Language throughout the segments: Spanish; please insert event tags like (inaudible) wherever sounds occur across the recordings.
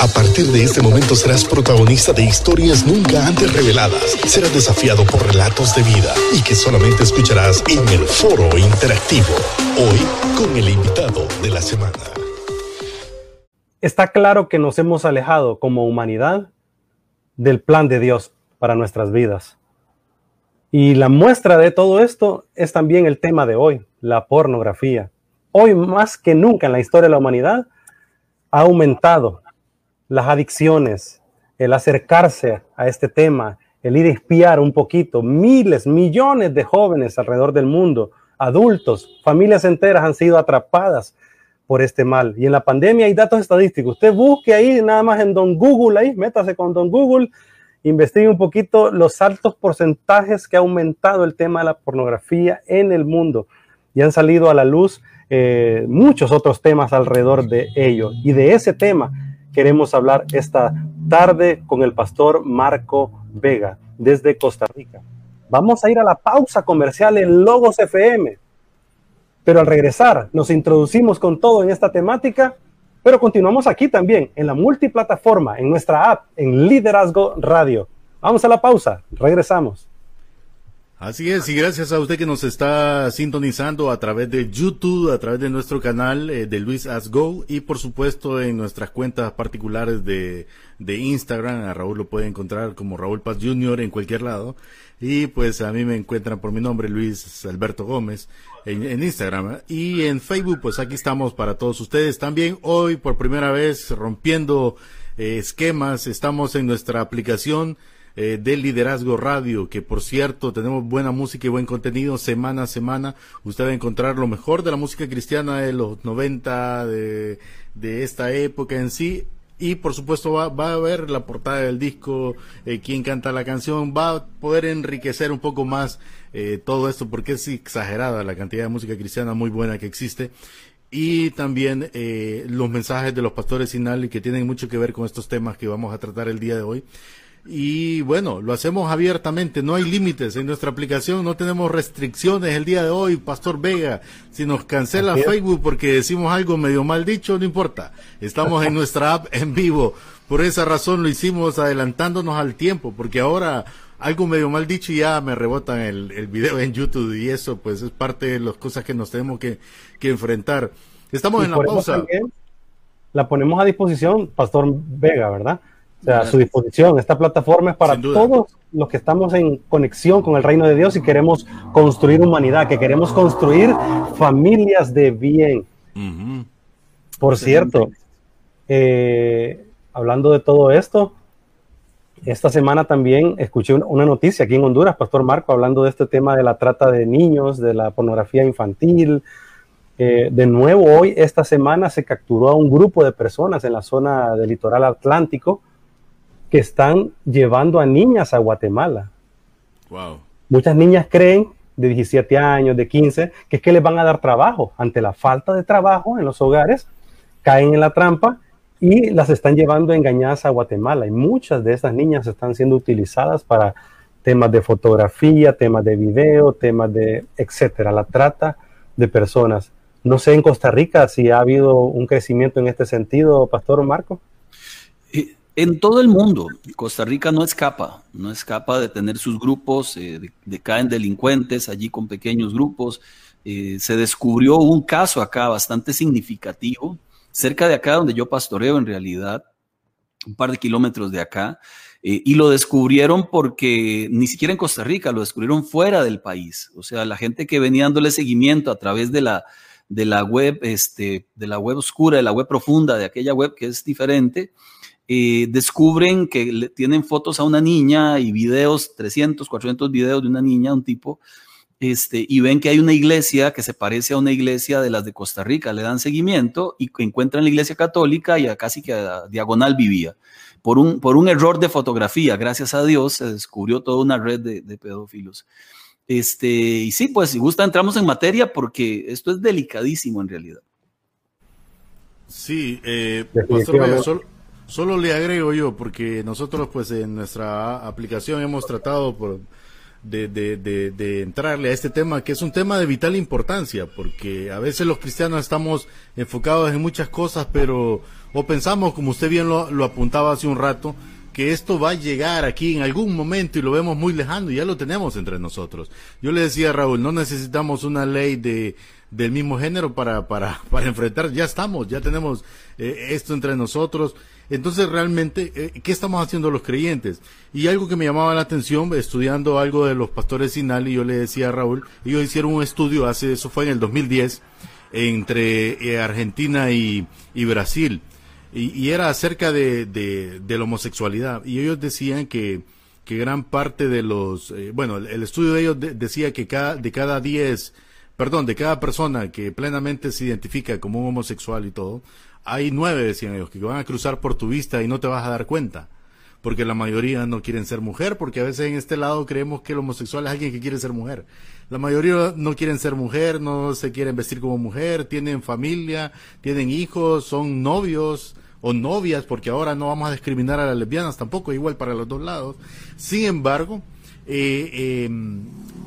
A partir de este momento serás protagonista de historias nunca antes reveladas. Serás desafiado por relatos de vida y que solamente escucharás en el foro interactivo. Hoy con el invitado de la semana. Está claro que nos hemos alejado como humanidad del plan de Dios para nuestras vidas. Y la muestra de todo esto es también el tema de hoy, la pornografía. Hoy más que nunca en la historia de la humanidad ha aumentado las adicciones, el acercarse a este tema, el ir a espiar un poquito. Miles, millones de jóvenes alrededor del mundo, adultos, familias enteras han sido atrapadas por este mal. Y en la pandemia hay datos estadísticos. Usted busque ahí nada más en Don Google, ahí, métase con Don Google, investigue un poquito los altos porcentajes que ha aumentado el tema de la pornografía en el mundo. Y han salido a la luz eh, muchos otros temas alrededor de ello. Y de ese tema queremos hablar esta tarde con el pastor Marco Vega desde Costa Rica. Vamos a ir a la pausa comercial en Logos FM. Pero al regresar nos introducimos con todo en esta temática, pero continuamos aquí también en la multiplataforma, en nuestra app, en Liderazgo Radio. Vamos a la pausa, regresamos. Así es, y gracias a usted que nos está sintonizando a través de YouTube, a través de nuestro canal eh, de Luis As Go y por supuesto en nuestras cuentas particulares de, de Instagram. A Raúl lo puede encontrar como Raúl Paz Jr. en cualquier lado. Y pues a mí me encuentran por mi nombre Luis Alberto Gómez en, en Instagram. Y en Facebook pues aquí estamos para todos ustedes. También hoy por primera vez rompiendo eh, esquemas, estamos en nuestra aplicación eh, del Liderazgo Radio, que por cierto tenemos buena música y buen contenido semana a semana. Usted va a encontrar lo mejor de la música cristiana de los 90, de, de esta época en sí. Y por supuesto va, va a ver la portada del disco, eh, quién canta la canción, va a poder enriquecer un poco más eh, todo esto porque es exagerada la cantidad de música cristiana muy buena que existe y también eh, los mensajes de los pastores Sinali que tienen mucho que ver con estos temas que vamos a tratar el día de hoy. Y bueno, lo hacemos abiertamente, no hay límites en nuestra aplicación, no tenemos restricciones el día de hoy, Pastor Vega. Si nos cancela Facebook porque decimos algo medio mal dicho, no importa. Estamos en (laughs) nuestra app en vivo. Por esa razón lo hicimos adelantándonos al tiempo, porque ahora algo medio mal dicho y ya me rebotan el, el video en YouTube y eso pues es parte de las cosas que nos tenemos que, que enfrentar. Estamos en la pausa. La ponemos a disposición, Pastor Vega, ¿verdad? O sea, a su disposición. Esta plataforma es para todos los que estamos en conexión con el reino de Dios y queremos construir humanidad, que queremos construir familias de bien. Por cierto, eh, hablando de todo esto, esta semana también escuché una noticia aquí en Honduras, Pastor Marco, hablando de este tema de la trata de niños, de la pornografía infantil. Eh, de nuevo, hoy, esta semana, se capturó a un grupo de personas en la zona del litoral atlántico que están llevando a niñas a Guatemala. Wow. Muchas niñas creen de 17 años, de 15, que es que les van a dar trabajo. Ante la falta de trabajo en los hogares, caen en la trampa y las están llevando engañadas a Guatemala. Y muchas de esas niñas están siendo utilizadas para temas de fotografía, temas de video, temas de etcétera, la trata de personas. No sé en Costa Rica si ha habido un crecimiento en este sentido, Pastor Marco. En todo el mundo, Costa Rica no escapa, no escapa de tener sus grupos, eh, de, caen delincuentes allí con pequeños grupos. Eh, se descubrió un caso acá bastante significativo, cerca de acá donde yo pastoreo en realidad, un par de kilómetros de acá, eh, y lo descubrieron porque ni siquiera en Costa Rica, lo descubrieron fuera del país. O sea, la gente que venía dándole seguimiento a través de la, de la web, este, de la web oscura, de la web profunda, de aquella web que es diferente, eh, descubren que le, tienen fotos a una niña y videos, 300, 400 videos de una niña, un tipo, este, y ven que hay una iglesia que se parece a una iglesia de las de Costa Rica, le dan seguimiento y encuentran la iglesia católica y a casi que a diagonal vivía. Por un, por un error de fotografía, gracias a Dios, se descubrió toda una red de, pedófilos. Este, y sí, pues si gusta entramos en materia porque esto es delicadísimo en realidad. Sí, eh, Solo le agrego yo, porque nosotros pues en nuestra aplicación hemos tratado por de, de, de, entrarle a este tema, que es un tema de vital importancia, porque a veces los cristianos estamos enfocados en muchas cosas, pero, o pensamos, como usted bien lo, lo apuntaba hace un rato, que esto va a llegar aquí en algún momento y lo vemos muy lejano y ya lo tenemos entre nosotros. Yo le decía a Raúl, no necesitamos una ley de, del mismo género para, para, (laughs) para enfrentar, ya estamos, ya tenemos eh, esto entre nosotros. Entonces, realmente, eh, ¿qué estamos haciendo los creyentes? Y algo que me llamaba la atención, estudiando algo de los pastores Sinal, y yo le decía a Raúl, ellos hicieron un estudio, hace eso fue en el 2010, entre eh, Argentina y, Brasil, y, era acerca de, de, la homosexualidad. Y ellos decían que, que gran parte de los, eh, bueno, el, estudio de ellos decía que cada, de cada 10, perdón, de cada persona que plenamente se identifica como un homosexual y todo, hay nueve, decían ellos, que van a cruzar por tu vista y no te vas a dar cuenta. Porque la mayoría no quieren ser mujer, porque a veces en este lado creemos que el homosexual es alguien que quiere ser mujer. La mayoría no quieren ser mujer, no se quieren vestir como mujer, tienen familia, tienen hijos, son novios o novias, porque ahora no vamos a discriminar a las lesbianas tampoco, igual para los dos lados. Sin embargo, eh, em,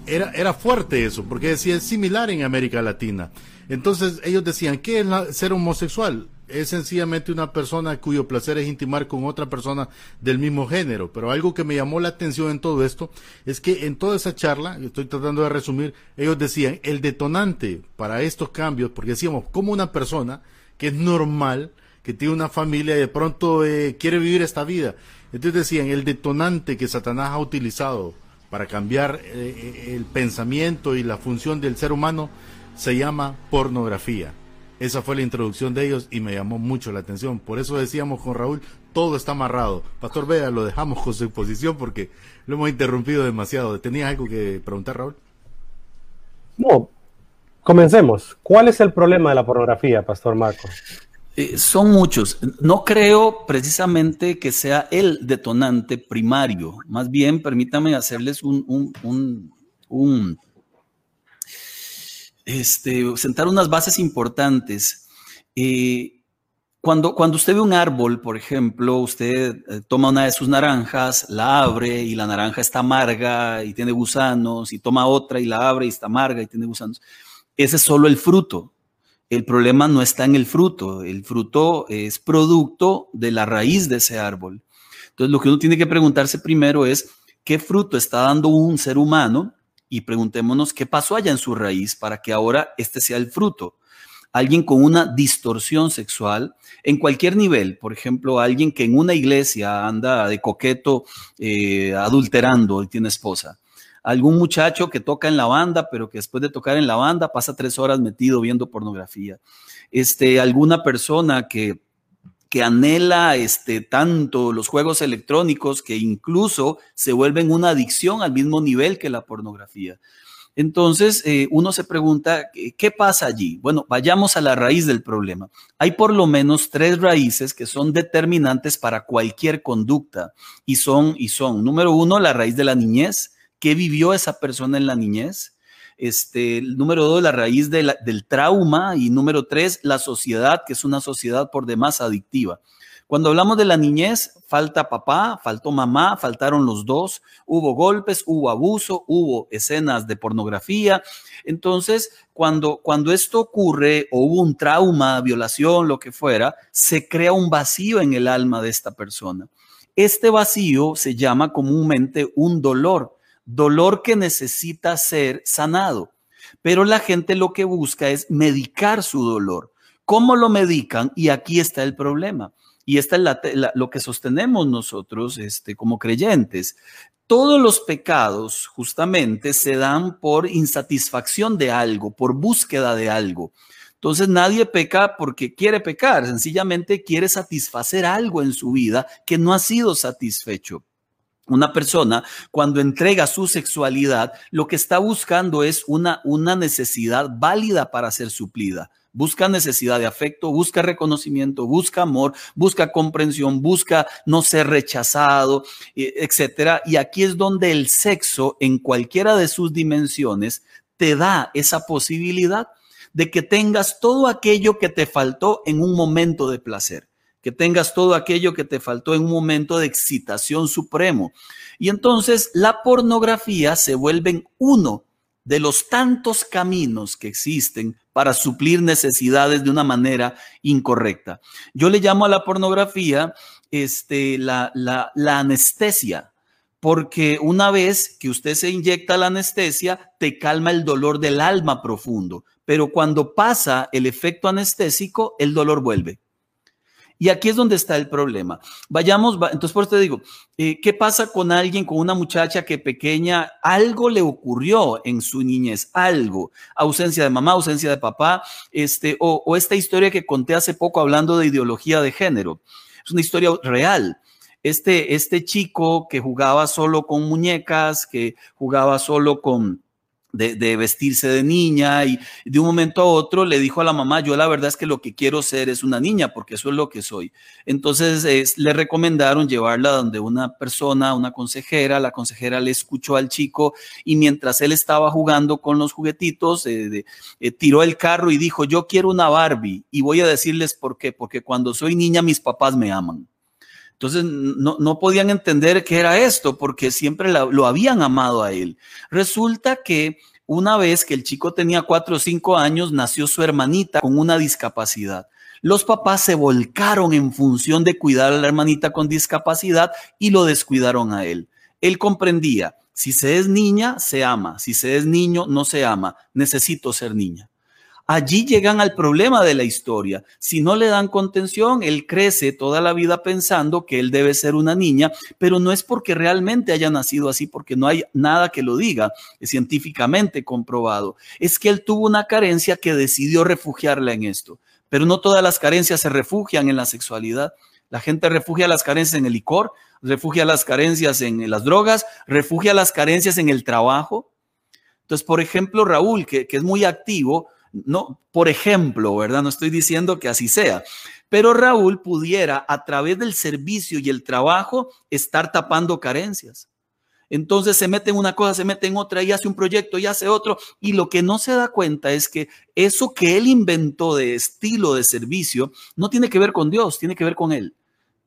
era, era fuerte eso, porque decía es similar en América Latina. Entonces ellos decían, ¿qué es ser homosexual? Es sencillamente una persona cuyo placer es intimar con otra persona del mismo género. Pero algo que me llamó la atención en todo esto es que en toda esa charla, estoy tratando de resumir, ellos decían, el detonante para estos cambios, porque decíamos, como una persona que es normal, que tiene una familia y de pronto eh, quiere vivir esta vida. Entonces decían, el detonante que Satanás ha utilizado para cambiar eh, eh, el pensamiento y la función del ser humano se llama pornografía. Esa fue la introducción de ellos y me llamó mucho la atención. Por eso decíamos con Raúl, todo está amarrado. Pastor Vea, lo dejamos con su exposición porque lo hemos interrumpido demasiado. ¿Tenía algo que preguntar, Raúl? No. Comencemos. ¿Cuál es el problema de la pornografía, Pastor Marco? Eh, son muchos. No creo precisamente que sea el detonante primario. Más bien, permítame hacerles un, un, un este, sentar unas bases importantes. Eh, cuando, cuando usted ve un árbol, por ejemplo, usted eh, toma una de sus naranjas, la abre y la naranja está amarga y tiene gusanos, y toma otra y la abre y está amarga y tiene gusanos. Ese es solo el fruto. El problema no está en el fruto. El fruto es producto de la raíz de ese árbol. Entonces, lo que uno tiene que preguntarse primero es, ¿qué fruto está dando un ser humano y preguntémonos qué pasó allá en su raíz para que ahora este sea el fruto. Alguien con una distorsión sexual en cualquier nivel, por ejemplo, alguien que en una iglesia anda de coqueto eh, adulterando y tiene esposa. Algún muchacho que toca en la banda, pero que después de tocar en la banda pasa tres horas metido viendo pornografía. Este, alguna persona que que anhela este, tanto los juegos electrónicos que incluso se vuelven una adicción al mismo nivel que la pornografía. Entonces, eh, uno se pregunta, ¿qué pasa allí? Bueno, vayamos a la raíz del problema. Hay por lo menos tres raíces que son determinantes para cualquier conducta y son, y son, número uno, la raíz de la niñez. ¿Qué vivió esa persona en la niñez? Este, número dos, la raíz del trauma. Y número tres, la sociedad, que es una sociedad por demás adictiva. Cuando hablamos de la niñez, falta papá, faltó mamá, faltaron los dos, hubo golpes, hubo abuso, hubo escenas de pornografía. Entonces, cuando, cuando esto ocurre o hubo un trauma, violación, lo que fuera, se crea un vacío en el alma de esta persona. Este vacío se llama comúnmente un dolor dolor que necesita ser sanado. Pero la gente lo que busca es medicar su dolor. ¿Cómo lo medican? Y aquí está el problema. Y esta es lo que sostenemos nosotros este, como creyentes. Todos los pecados justamente se dan por insatisfacción de algo, por búsqueda de algo. Entonces nadie peca porque quiere pecar, sencillamente quiere satisfacer algo en su vida que no ha sido satisfecho. Una persona cuando entrega su sexualidad, lo que está buscando es una, una necesidad válida para ser suplida. Busca necesidad de afecto, busca reconocimiento, busca amor, busca comprensión, busca no ser rechazado, e, etcétera. Y aquí es donde el sexo, en cualquiera de sus dimensiones, te da esa posibilidad de que tengas todo aquello que te faltó en un momento de placer que tengas todo aquello que te faltó en un momento de excitación supremo. Y entonces la pornografía se vuelve uno de los tantos caminos que existen para suplir necesidades de una manera incorrecta. Yo le llamo a la pornografía este, la, la, la anestesia, porque una vez que usted se inyecta la anestesia, te calma el dolor del alma profundo, pero cuando pasa el efecto anestésico, el dolor vuelve. Y aquí es donde está el problema. Vayamos, entonces por eso te digo, eh, ¿qué pasa con alguien, con una muchacha que pequeña, algo le ocurrió en su niñez, algo, ausencia de mamá, ausencia de papá, este, o, o esta historia que conté hace poco hablando de ideología de género? Es una historia real. Este, este chico que jugaba solo con muñecas, que jugaba solo con, de, vestirse de niña y de un momento a otro le dijo a la mamá, yo la verdad es que lo que quiero ser es una niña porque eso es lo que soy. Entonces le recomendaron llevarla donde una persona, una consejera, la consejera le escuchó al chico y mientras él estaba jugando con los juguetitos, eh, eh, tiró el carro y dijo, yo quiero una Barbie y voy a decirles por qué, porque cuando soy niña mis papás me aman. Entonces no, no, podían entender qué era esto porque siempre lo habían amado a él. Resulta que una vez que el chico tenía cuatro o cinco años, nació su hermanita con una discapacidad. Los papás se volcaron en función de cuidar a la hermanita con discapacidad y lo descuidaron a él. Él comprendía, si se es niña, se ama, si se es niño, no se ama, necesito ser niña. Allí llegan al problema de la historia. Si no le dan contención, él crece toda la vida pensando que él debe ser una niña, pero no es porque realmente haya nacido así, porque no hay nada que lo diga, es científicamente comprobado. Es que él tuvo una carencia que decidió refugiarla en esto. Pero no todas las carencias se refugian en la sexualidad. La gente refugia las carencias en el licor, refugia las carencias en las drogas, refugia las carencias en el trabajo. Entonces, por ejemplo, Raúl, que, que es muy activo, no, por ejemplo, ¿verdad? No estoy diciendo que así sea, pero Raúl pudiera a través del servicio y el trabajo estar tapando carencias. Entonces se mete en una cosa, se mete en otra y hace un proyecto y hace otro. Y lo que no se da cuenta es que eso que él inventó de estilo de servicio no tiene que ver con Dios, tiene que ver con él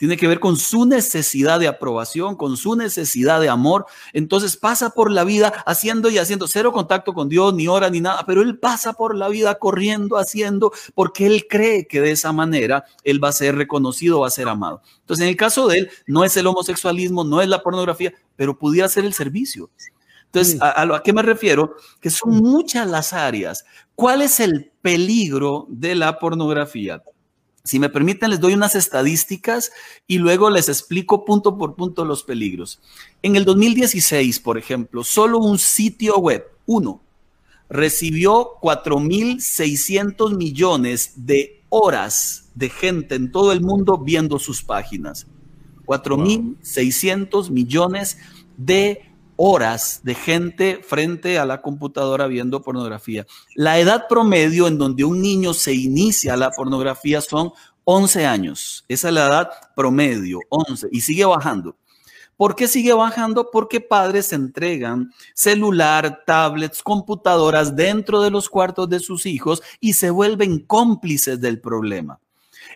tiene que ver con su necesidad de aprobación, con su necesidad de amor. Entonces pasa por la vida haciendo y haciendo, cero contacto con Dios, ni hora, ni nada, pero él pasa por la vida corriendo, haciendo, porque él cree que de esa manera él va a ser reconocido, va a ser amado. Entonces, en el caso de él, no es el homosexualismo, no es la pornografía, pero pudiera ser el servicio. Entonces, ¿a, a, qué me refiero? Que son muchas las áreas. ¿Cuál es el peligro de la pornografía? Si me permiten, les doy unas estadísticas y luego les explico punto por punto los peligros. En el 2016, por ejemplo, solo un sitio web, uno, recibió 4.600 millones de horas de gente en todo el mundo viendo sus páginas. 4.600 millones de horas de gente frente a la computadora viendo pornografía. La edad promedio en donde un niño se inicia la pornografía son 11 años. Esa es la edad promedio, 11, y sigue bajando. ¿Por qué sigue bajando? Porque padres entregan celular, tablets, computadoras dentro de los cuartos de sus hijos y se vuelven cómplices del problema.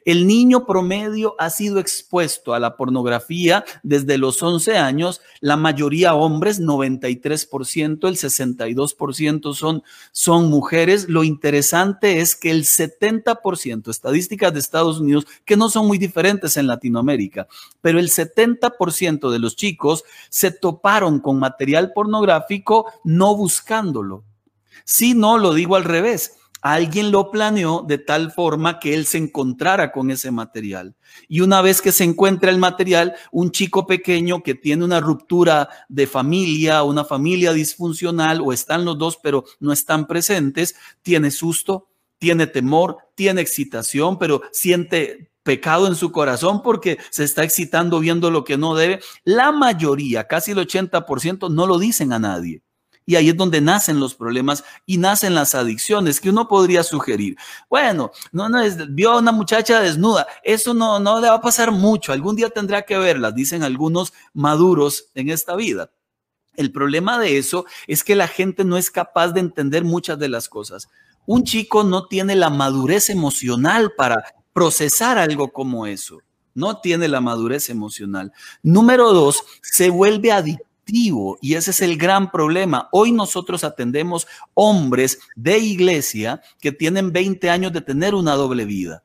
El niño promedio ha sido expuesto a la pornografía desde los 11 años, la mayoría hombres, 93%, el 62% son, son mujeres. Lo interesante es que el 70%, estadísticas de Estados Unidos, que no son muy diferentes en Latinoamérica, pero el 70% de los chicos se toparon con material pornográfico no buscándolo. Si no, lo digo al revés alguien lo planeó de tal forma que él se encontrara con ese material. Y una vez que se encuentra el material, un chico pequeño que tiene una ruptura de familia, una familia disfuncional, o están los dos, pero no están presentes, tiene susto, tiene temor, tiene excitación, pero siente pecado en su corazón porque se está excitando viendo lo que no debe. La mayoría, casi el 80%, no lo dicen a nadie. Y ahí es donde nacen los problemas y nacen las adicciones que uno podría sugerir. Bueno, no, no es, vio a una muchacha desnuda. Eso no, no le va a pasar mucho. Algún día tendrá que verlas, dicen algunos maduros en esta vida. El problema de eso es que la gente no es capaz de entender muchas de las cosas. Un chico no tiene la madurez emocional para procesar algo como eso. no tiene la madurez emocional. Número dos, se vuelve adictivo y ese es el gran problema. Hoy nosotros atendemos hombres de iglesia que tienen 20 años de tener una doble vida.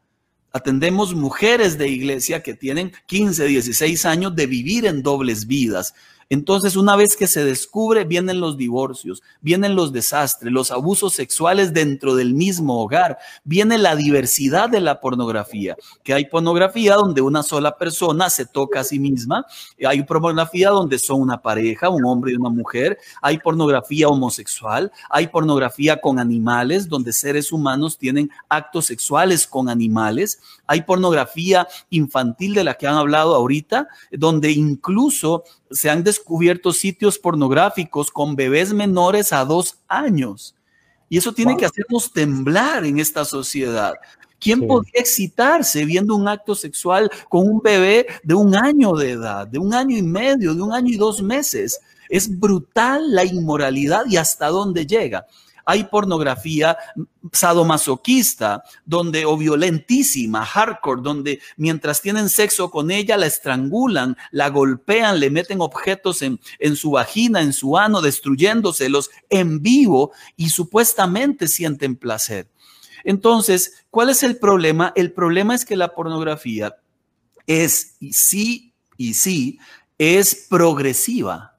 Atendemos mujeres de iglesia que tienen 15, 16 años de vivir en dobles vidas. Entonces, una vez que se descubre, vienen los divorcios, vienen los desastres, los abusos sexuales dentro del mismo hogar, viene la diversidad de la pornografía, que hay pornografía donde una sola persona se toca a sí misma, hay pornografía donde son una pareja, un hombre y una mujer, hay pornografía homosexual, hay pornografía con animales, donde seres humanos tienen actos sexuales con animales, hay pornografía infantil de la que han hablado ahorita, donde incluso se han descubierto sitios pornográficos con bebés menores a dos años. Y eso tiene que hacernos temblar en esta sociedad. ¿Quién podría excitarse viendo un acto sexual con un bebé de un año de edad, de un año y medio, de un año y dos meses? Es brutal la inmoralidad y hasta dónde llega hay pornografía sadomasoquista, donde o violentísima, hardcore, donde mientras tienen sexo con ella la estrangulan, la golpean, le meten objetos en, en su vagina, en su ano, destruyéndoselos en vivo y supuestamente sienten placer. Entonces, ¿cuál es el problema? El problema es que la pornografía es, y sí, y sí, es progresiva.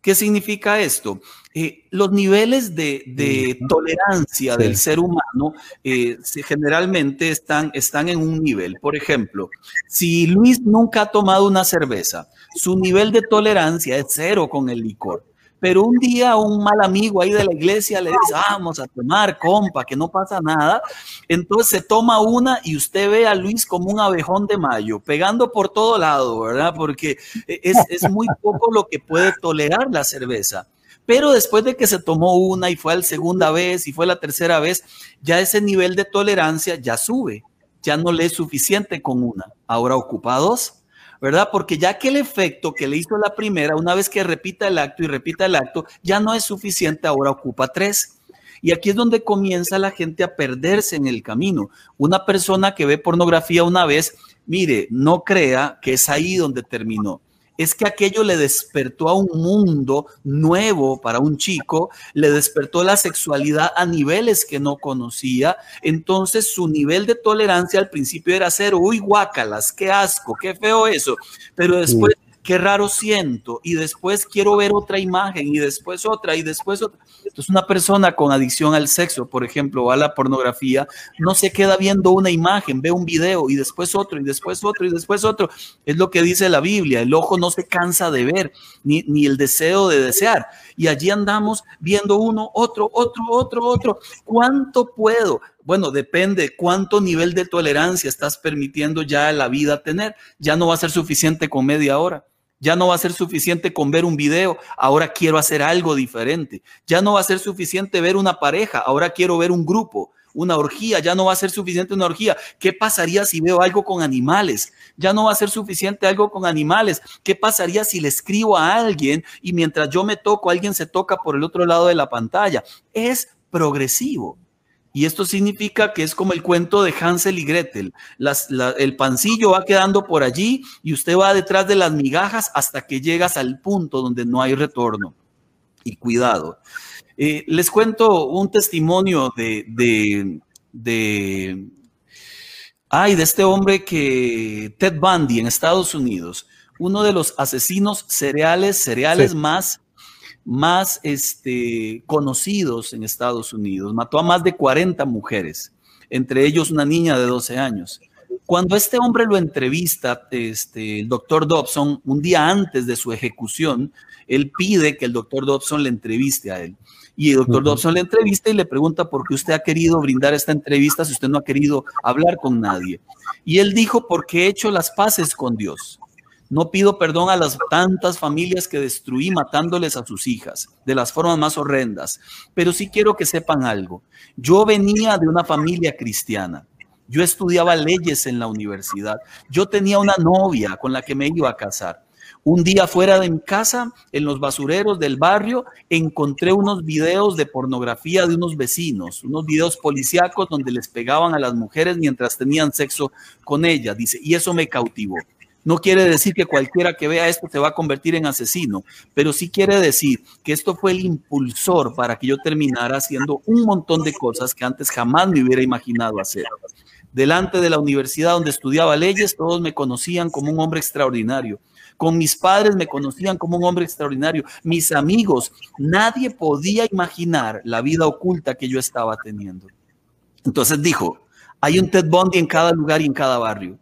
¿Qué significa esto? Eh, los niveles de, tolerancia del ser humano eh, generalmente están, están en un nivel. Por ejemplo, si Luis nunca ha tomado una cerveza, su nivel de tolerancia es cero con el licor. Pero un día un mal amigo ahí de la iglesia le dice, vamos a tomar, compa, que no pasa nada. Entonces se toma una y usted ve a Luis como un abejón de mayo, pegando por todo lado, ¿verdad? Porque es, es muy poco lo que puede tolerar la cerveza. Pero después de que se tomó una y fue la segunda vez y fue la tercera vez, ya ese nivel de tolerancia ya sube. Ya no le es suficiente con una. Ahora ocupa dos. ¿verdad? Porque ya que el efecto que le hizo la primera, una vez que repita el acto y repita el acto, ya no es suficiente, ahora ocupa tres. Y aquí es donde comienza la gente a perderse en el camino. Una persona que ve pornografía una vez, mire, no crea que es ahí donde terminó es que aquello le despertó a un mundo nuevo para un chico, le despertó la sexualidad a niveles que no conocía, entonces su nivel de tolerancia al principio era cero, uy, guácalas, qué asco, qué feo eso, pero después qué raro siento, y después quiero ver otra imagen, y después otra, y después otra. Entonces, una persona con adicción al sexo, por ejemplo, o a la pornografía, no se queda viendo una imagen, ve un video, y después otro, y después otro, y después otro. Es lo que dice la Biblia, el ojo no se cansa de ver, ni, ni el deseo de desear. Y allí andamos viendo uno, otro, otro, otro, otro. ¿Cuánto puedo? Bueno, depende cuánto nivel de tolerancia estás permitiendo ya la vida tener. Ya no va a ser suficiente con media hora. Ya no va a ser suficiente con ver un video, ahora quiero hacer algo diferente. Ya no va a ser suficiente ver una pareja, ahora quiero ver un grupo, una orgía, ya no va a ser suficiente una orgía. ¿Qué pasaría si veo algo con animales? Ya no va a ser suficiente algo con animales. ¿Qué pasaría si le escribo a alguien y mientras yo me toco, alguien se toca por el otro lado de la pantalla? Es progresivo. Y esto significa que es como el cuento de Hansel y Gretel. el pancillo va quedando por allí y usted va detrás de las migajas hasta que llegas al punto donde no hay retorno. Y cuidado. Eh, les cuento un testimonio de, de, de, ay, de este hombre que Ted Bundy en Estados Unidos, uno de los asesinos cereales, cereales más más este, conocidos en Estados Unidos. Mató a más de 40 mujeres, entre ellos una niña de 12 años. Cuando este hombre lo entrevista, este, el doctor Dobson, un día antes de su ejecución, él pide que el doctor Dobson le entreviste a él. Y el doctor Dobson le entrevista y le pregunta por qué usted ha querido brindar esta entrevista si usted no ha querido hablar con nadie. Y él dijo, porque he hecho las paces con Dios. No pido perdón a las tantas familias que destruí matándoles a sus hijas de las formas más horrendas, pero sí quiero que sepan algo. Yo venía de una familia cristiana. Yo estudiaba leyes en la universidad. Yo tenía una novia con la que me iba a casar. Un día fuera de mi casa, en los basureros del barrio, encontré unos videos de pornografía de unos vecinos, unos videos policíacos donde les pegaban a las mujeres mientras tenían sexo con ellas, dice, y eso me cautivó. No quiere decir que cualquiera que vea esto se va a convertir en asesino, pero sí quiere decir que esto fue el impulsor para que yo terminara haciendo un montón de cosas que antes jamás me hubiera imaginado hacer. Delante de la universidad donde estudiaba leyes, todos me conocían como un hombre extraordinario. Con mis padres me conocían como un hombre extraordinario. Mis amigos, nadie podía imaginar la vida oculta que yo estaba teniendo. Entonces dijo, hay un Ted Bundy en cada lugar y en cada barrio.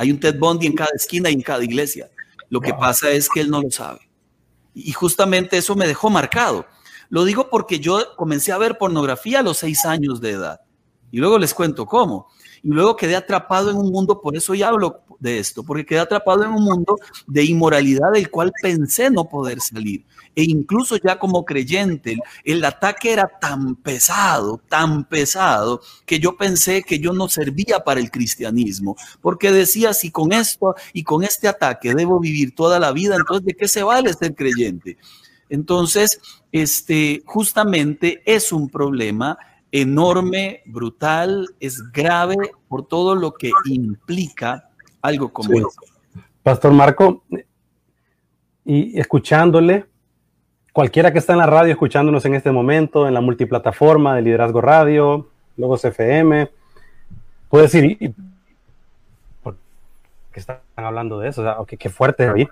Hay un Ted Bundy en cada esquina y en cada iglesia. Lo que pasa es que él no lo sabe. Y justamente eso me dejó marcado. Lo digo porque yo comencé a ver pornografía a los seis años de edad. Y luego les cuento cómo y luego quedé atrapado en un mundo, por eso ya hablo de esto, porque quedé atrapado en un mundo de inmoralidad del cual pensé no poder salir. E incluso ya como creyente, el ataque era tan pesado, tan pesado, que yo pensé que yo no servía para el cristianismo, porque decía, si con esto y con este ataque debo vivir toda la vida, entonces ¿de qué se vale ser creyente? Entonces, este, justamente es un problema enorme, brutal, es grave por todo lo que implica algo como eso. Pastor Marco, y escuchándole, cualquiera que está en la radio escuchándonos en este momento, en la multiplataforma de Liderazgo Radio, Logos FM, puede decir, ¿por qué están hablando de eso? O sea, qué, fuerte.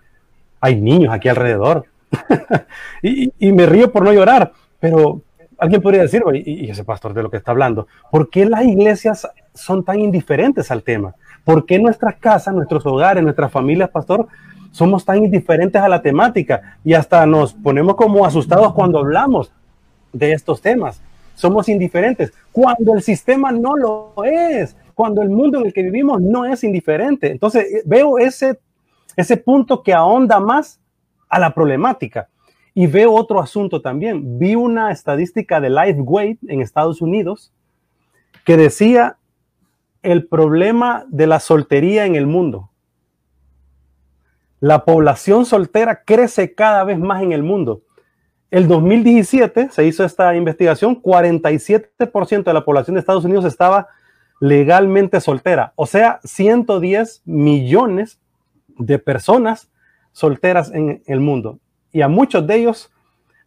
Hay niños aquí alrededor. (laughs) y, y me río por no llorar, pero alguien podría decir, y, ese pastor de lo que está hablando, ¿por qué las iglesias son tan indiferentes al tema? ¿Por qué nuestras casas, nuestros hogares, nuestras familias, pastor, somos tan indiferentes a la temática y hasta nos ponemos como asustados cuando hablamos de estos temas? Somos indiferentes cuando el sistema no lo es, cuando el mundo en el que vivimos no es indiferente. Entonces eh, veo ese, ese punto que ahonda más a la problemática. Y veo otro asunto también. Vi una estadística de LifeWeight en Estados Unidos que decía el problema de la soltería en el mundo. La población soltera crece cada vez más en el mundo. El 2017 se hizo esta investigación, 47% de la población de Estados Unidos estaba legalmente soltera, o sea, 110 millones de personas solteras en el mundo y a muchos de ellos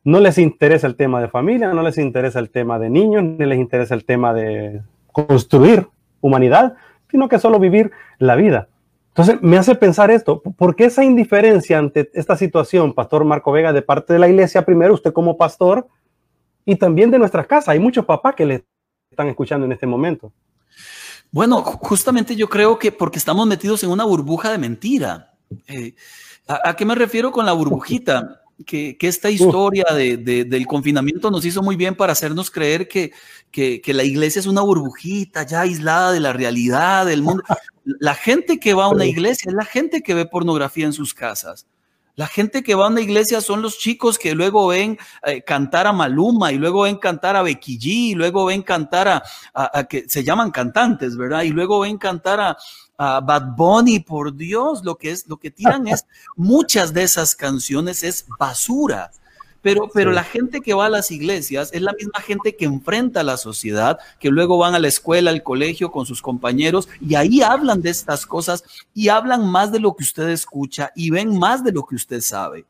no les interesa el tema de familia, no les interesa el tema de niños, ni les interesa el tema de construir humanidad, sino que solo vivir la vida. Entonces me hace pensar esto, ¿por qué esa indiferencia ante esta situación, Pastor Marco Vega, de parte de la iglesia primero, usted como pastor, y también de nuestras casas? Hay muchos papás que le están escuchando en este momento. Bueno, justamente yo creo que porque estamos metidos en una burbuja de mentira. Eh, ¿A, qué me refiero con la burbujita? Que, esta historia del confinamiento nos hizo muy bien para hacernos creer que, que, la iglesia es una burbujita ya aislada de la realidad del mundo. La gente que va a una iglesia es la gente que ve pornografía en sus casas. La gente que va a una iglesia son los chicos que luego ven eh, cantar a Maluma y luego ven cantar a Becky G y luego ven cantar a, a, que se llaman cantantes, ¿verdad? Y luego ven cantar a, Bad Bunny, por Dios, lo que es, lo que tiran es (laughs) muchas de esas canciones es basura. Pero, pero la gente que va a las iglesias es la misma gente que enfrenta a la sociedad, que luego van a la escuela, al colegio con sus compañeros y ahí hablan de estas cosas y hablan más de lo que usted escucha y ven más de lo que usted sabe.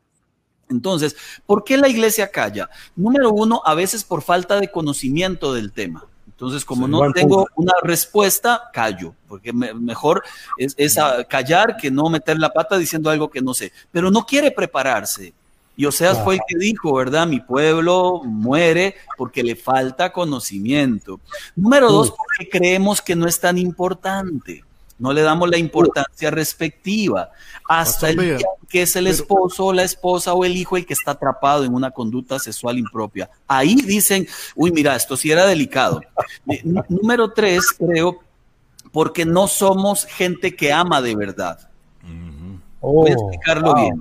Entonces, ¿por qué la iglesia calla? Número uno, a veces por falta de conocimiento del tema. Entonces, como no tengo una respuesta, callo, porque mejor es, callar que no meter la pata diciendo algo que no sé. Pero no quiere prepararse. Y Oseas fue el que dijo, ¿verdad? Mi pueblo muere porque le falta conocimiento. Número dos, porque creemos que no es tan importante. No le damos la importancia respectiva hasta el día que es el esposo o la esposa o el hijo el que está atrapado en una conducta sexual impropia. Ahí dicen, uy, mira, esto sí era delicado. Eh, número tres, creo, porque no somos gente que ama de verdad. Voy a oh, explicarlo bien.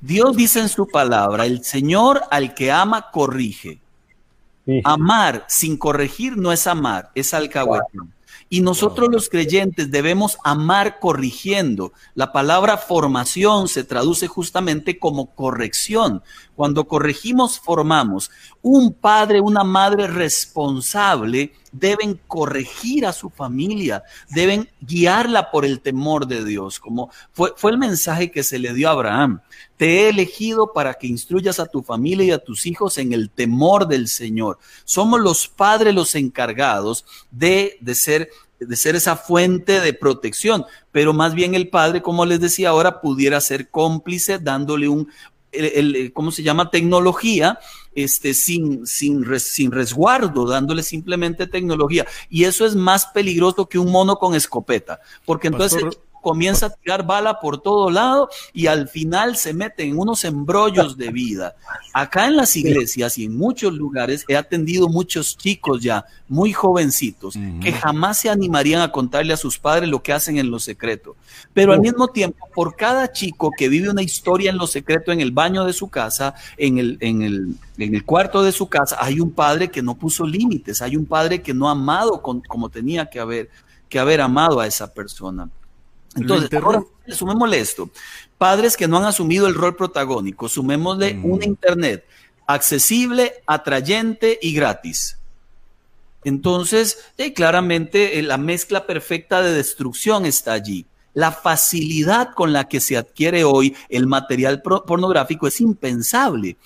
Dios dice en su palabra, el Señor al que ama corrige. Amar sin corregir no es amar, es alcahuete. Y nosotros los creyentes debemos amar corrigiendo. La palabra formación se traduce justamente como corrección. Cuando corregimos, formamos. Un padre, una madre responsable deben corregir a su familia, deben guiarla por el temor de Dios, como fue, fue el mensaje que se le dio a Abraham. Te he elegido para que instruyas a tu familia y a tus hijos en el temor del Señor. Somos los padres los encargados de, de ser de ser esa fuente de protección, pero más bien el padre, como les decía ahora, pudiera ser cómplice dándole un, el, ¿cómo se llama? Tecnología, este, sin, sin, sin resguardo, dándole simplemente tecnología. Y eso es más peligroso que un mono con escopeta, porque entonces comienza a tirar bala por todo lado y al final se mete en unos embrollos de vida. Acá en las iglesias y en muchos lugares he atendido muchos chicos ya muy jovencitos que jamás se animarían a contarle a sus padres lo que hacen en lo secreto. Pero al mismo tiempo, por cada chico que vive una historia en lo secreto en el baño de su casa, en el, en el, en el cuarto de su casa, hay un padre que no puso límites, hay un padre que no ha amado como tenía que haber, que haber amado a esa persona. Entonces, ahora sumémosle esto. Padres que no han asumido el rol protagónico, sumémosle mm. un Internet accesible, atrayente y gratis. Entonces, claramente eh, la mezcla perfecta de destrucción está allí. La facilidad con la que se adquiere hoy el material pornográfico es impensable.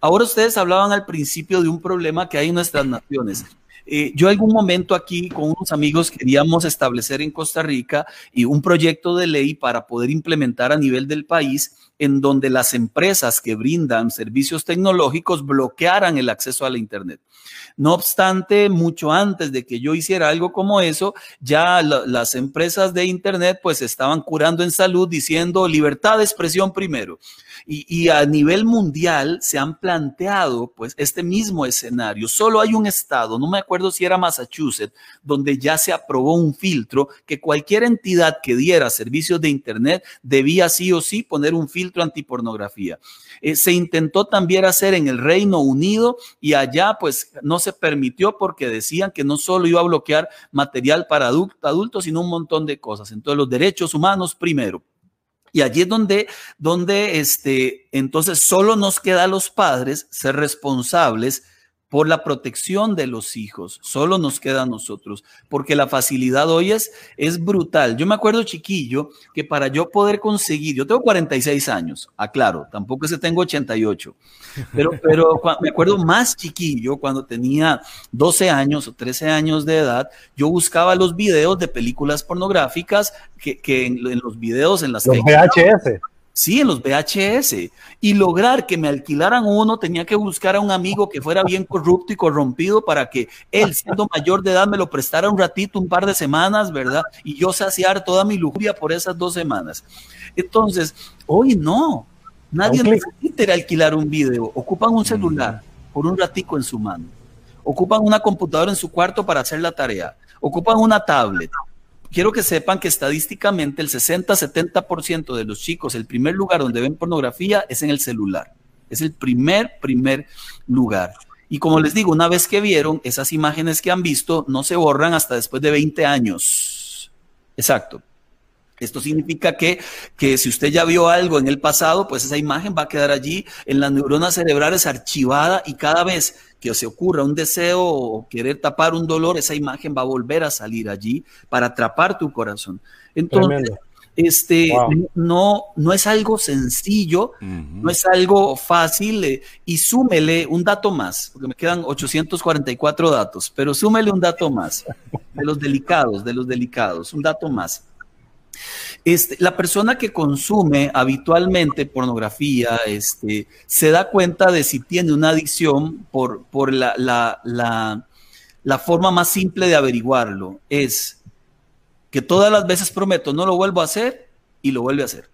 Ahora ustedes hablaban al principio de un problema que hay en nuestras naciones. Eh, yo algún momento aquí con unos amigos queríamos establecer en Costa Rica y un proyecto de ley para poder implementar a nivel del país en donde las empresas que brindan servicios tecnológicos bloquearan el acceso a la Internet. No obstante, mucho antes de que yo hiciera algo como eso, ya las empresas de Internet pues estaban curando en salud diciendo libertad de expresión primero. Y, a nivel mundial se han planteado pues este mismo escenario. Solo hay un estado, no me acuerdo si era Massachusetts, donde ya se aprobó un filtro que cualquier entidad que diera servicios de Internet debía sí o sí poner un filtro antipornografía. Eh, se intentó también hacer en el Reino Unido y allá pues no se permitió porque decían que no solo iba a bloquear material para adultos, sino un montón de cosas. Entonces los derechos humanos primero. Y allí es donde, donde este, entonces solo nos queda a los padres ser responsables por la protección de los hijos. Solo nos queda a nosotros, porque la facilidad hoy es, es brutal. Yo me acuerdo chiquillo que para yo poder conseguir, yo tengo 46 años, aclaro, tampoco es que tengo 88, pero, (laughs) pero me acuerdo más chiquillo cuando tenía 12 años o 13 años de edad, yo buscaba los videos de películas pornográficas que, que en, los videos en las los VHS. Sí, en los VHS. Y lograr que me alquilaran uno, tenía que buscar a un amigo que fuera bien corrupto y corrompido para que él, siendo mayor de edad, me lo prestara un ratito, un par de semanas, ¿verdad? Y yo saciar toda mi lujuria por esas dos semanas. Entonces, hoy no. Nadie necesita alquilar un video. Ocupan un celular por un ratico en su mano. Ocupan una computadora en su cuarto para hacer la tarea. Ocupan una tablet quiero que sepan que estadísticamente el 60-70% de los chicos, el primer lugar donde ven pornografía es en el celular. Es el primer, primer lugar. Y como les digo, una vez que vieron esas imágenes que han visto, no se borran hasta después de 20 años. Exacto. Esto significa que, que si usted ya vio algo en el pasado, pues esa imagen va a quedar allí en las neuronas cerebrales archivada y cada vez que se ocurra un deseo o querer tapar un dolor, esa imagen va a volver a salir allí para atrapar tu corazón. Entonces, este no, no es algo sencillo, no es algo fácil eh, y súmele un dato más, porque me quedan 844 datos, pero súmele un dato más de los delicados, de los delicados, un dato más. Este, la persona que consume habitualmente pornografía este, se da cuenta de si tiene una adicción por, por la, la, la, forma más simple de averiguarlo. Es que todas las veces prometo, no lo vuelvo a hacer y lo vuelve a hacer.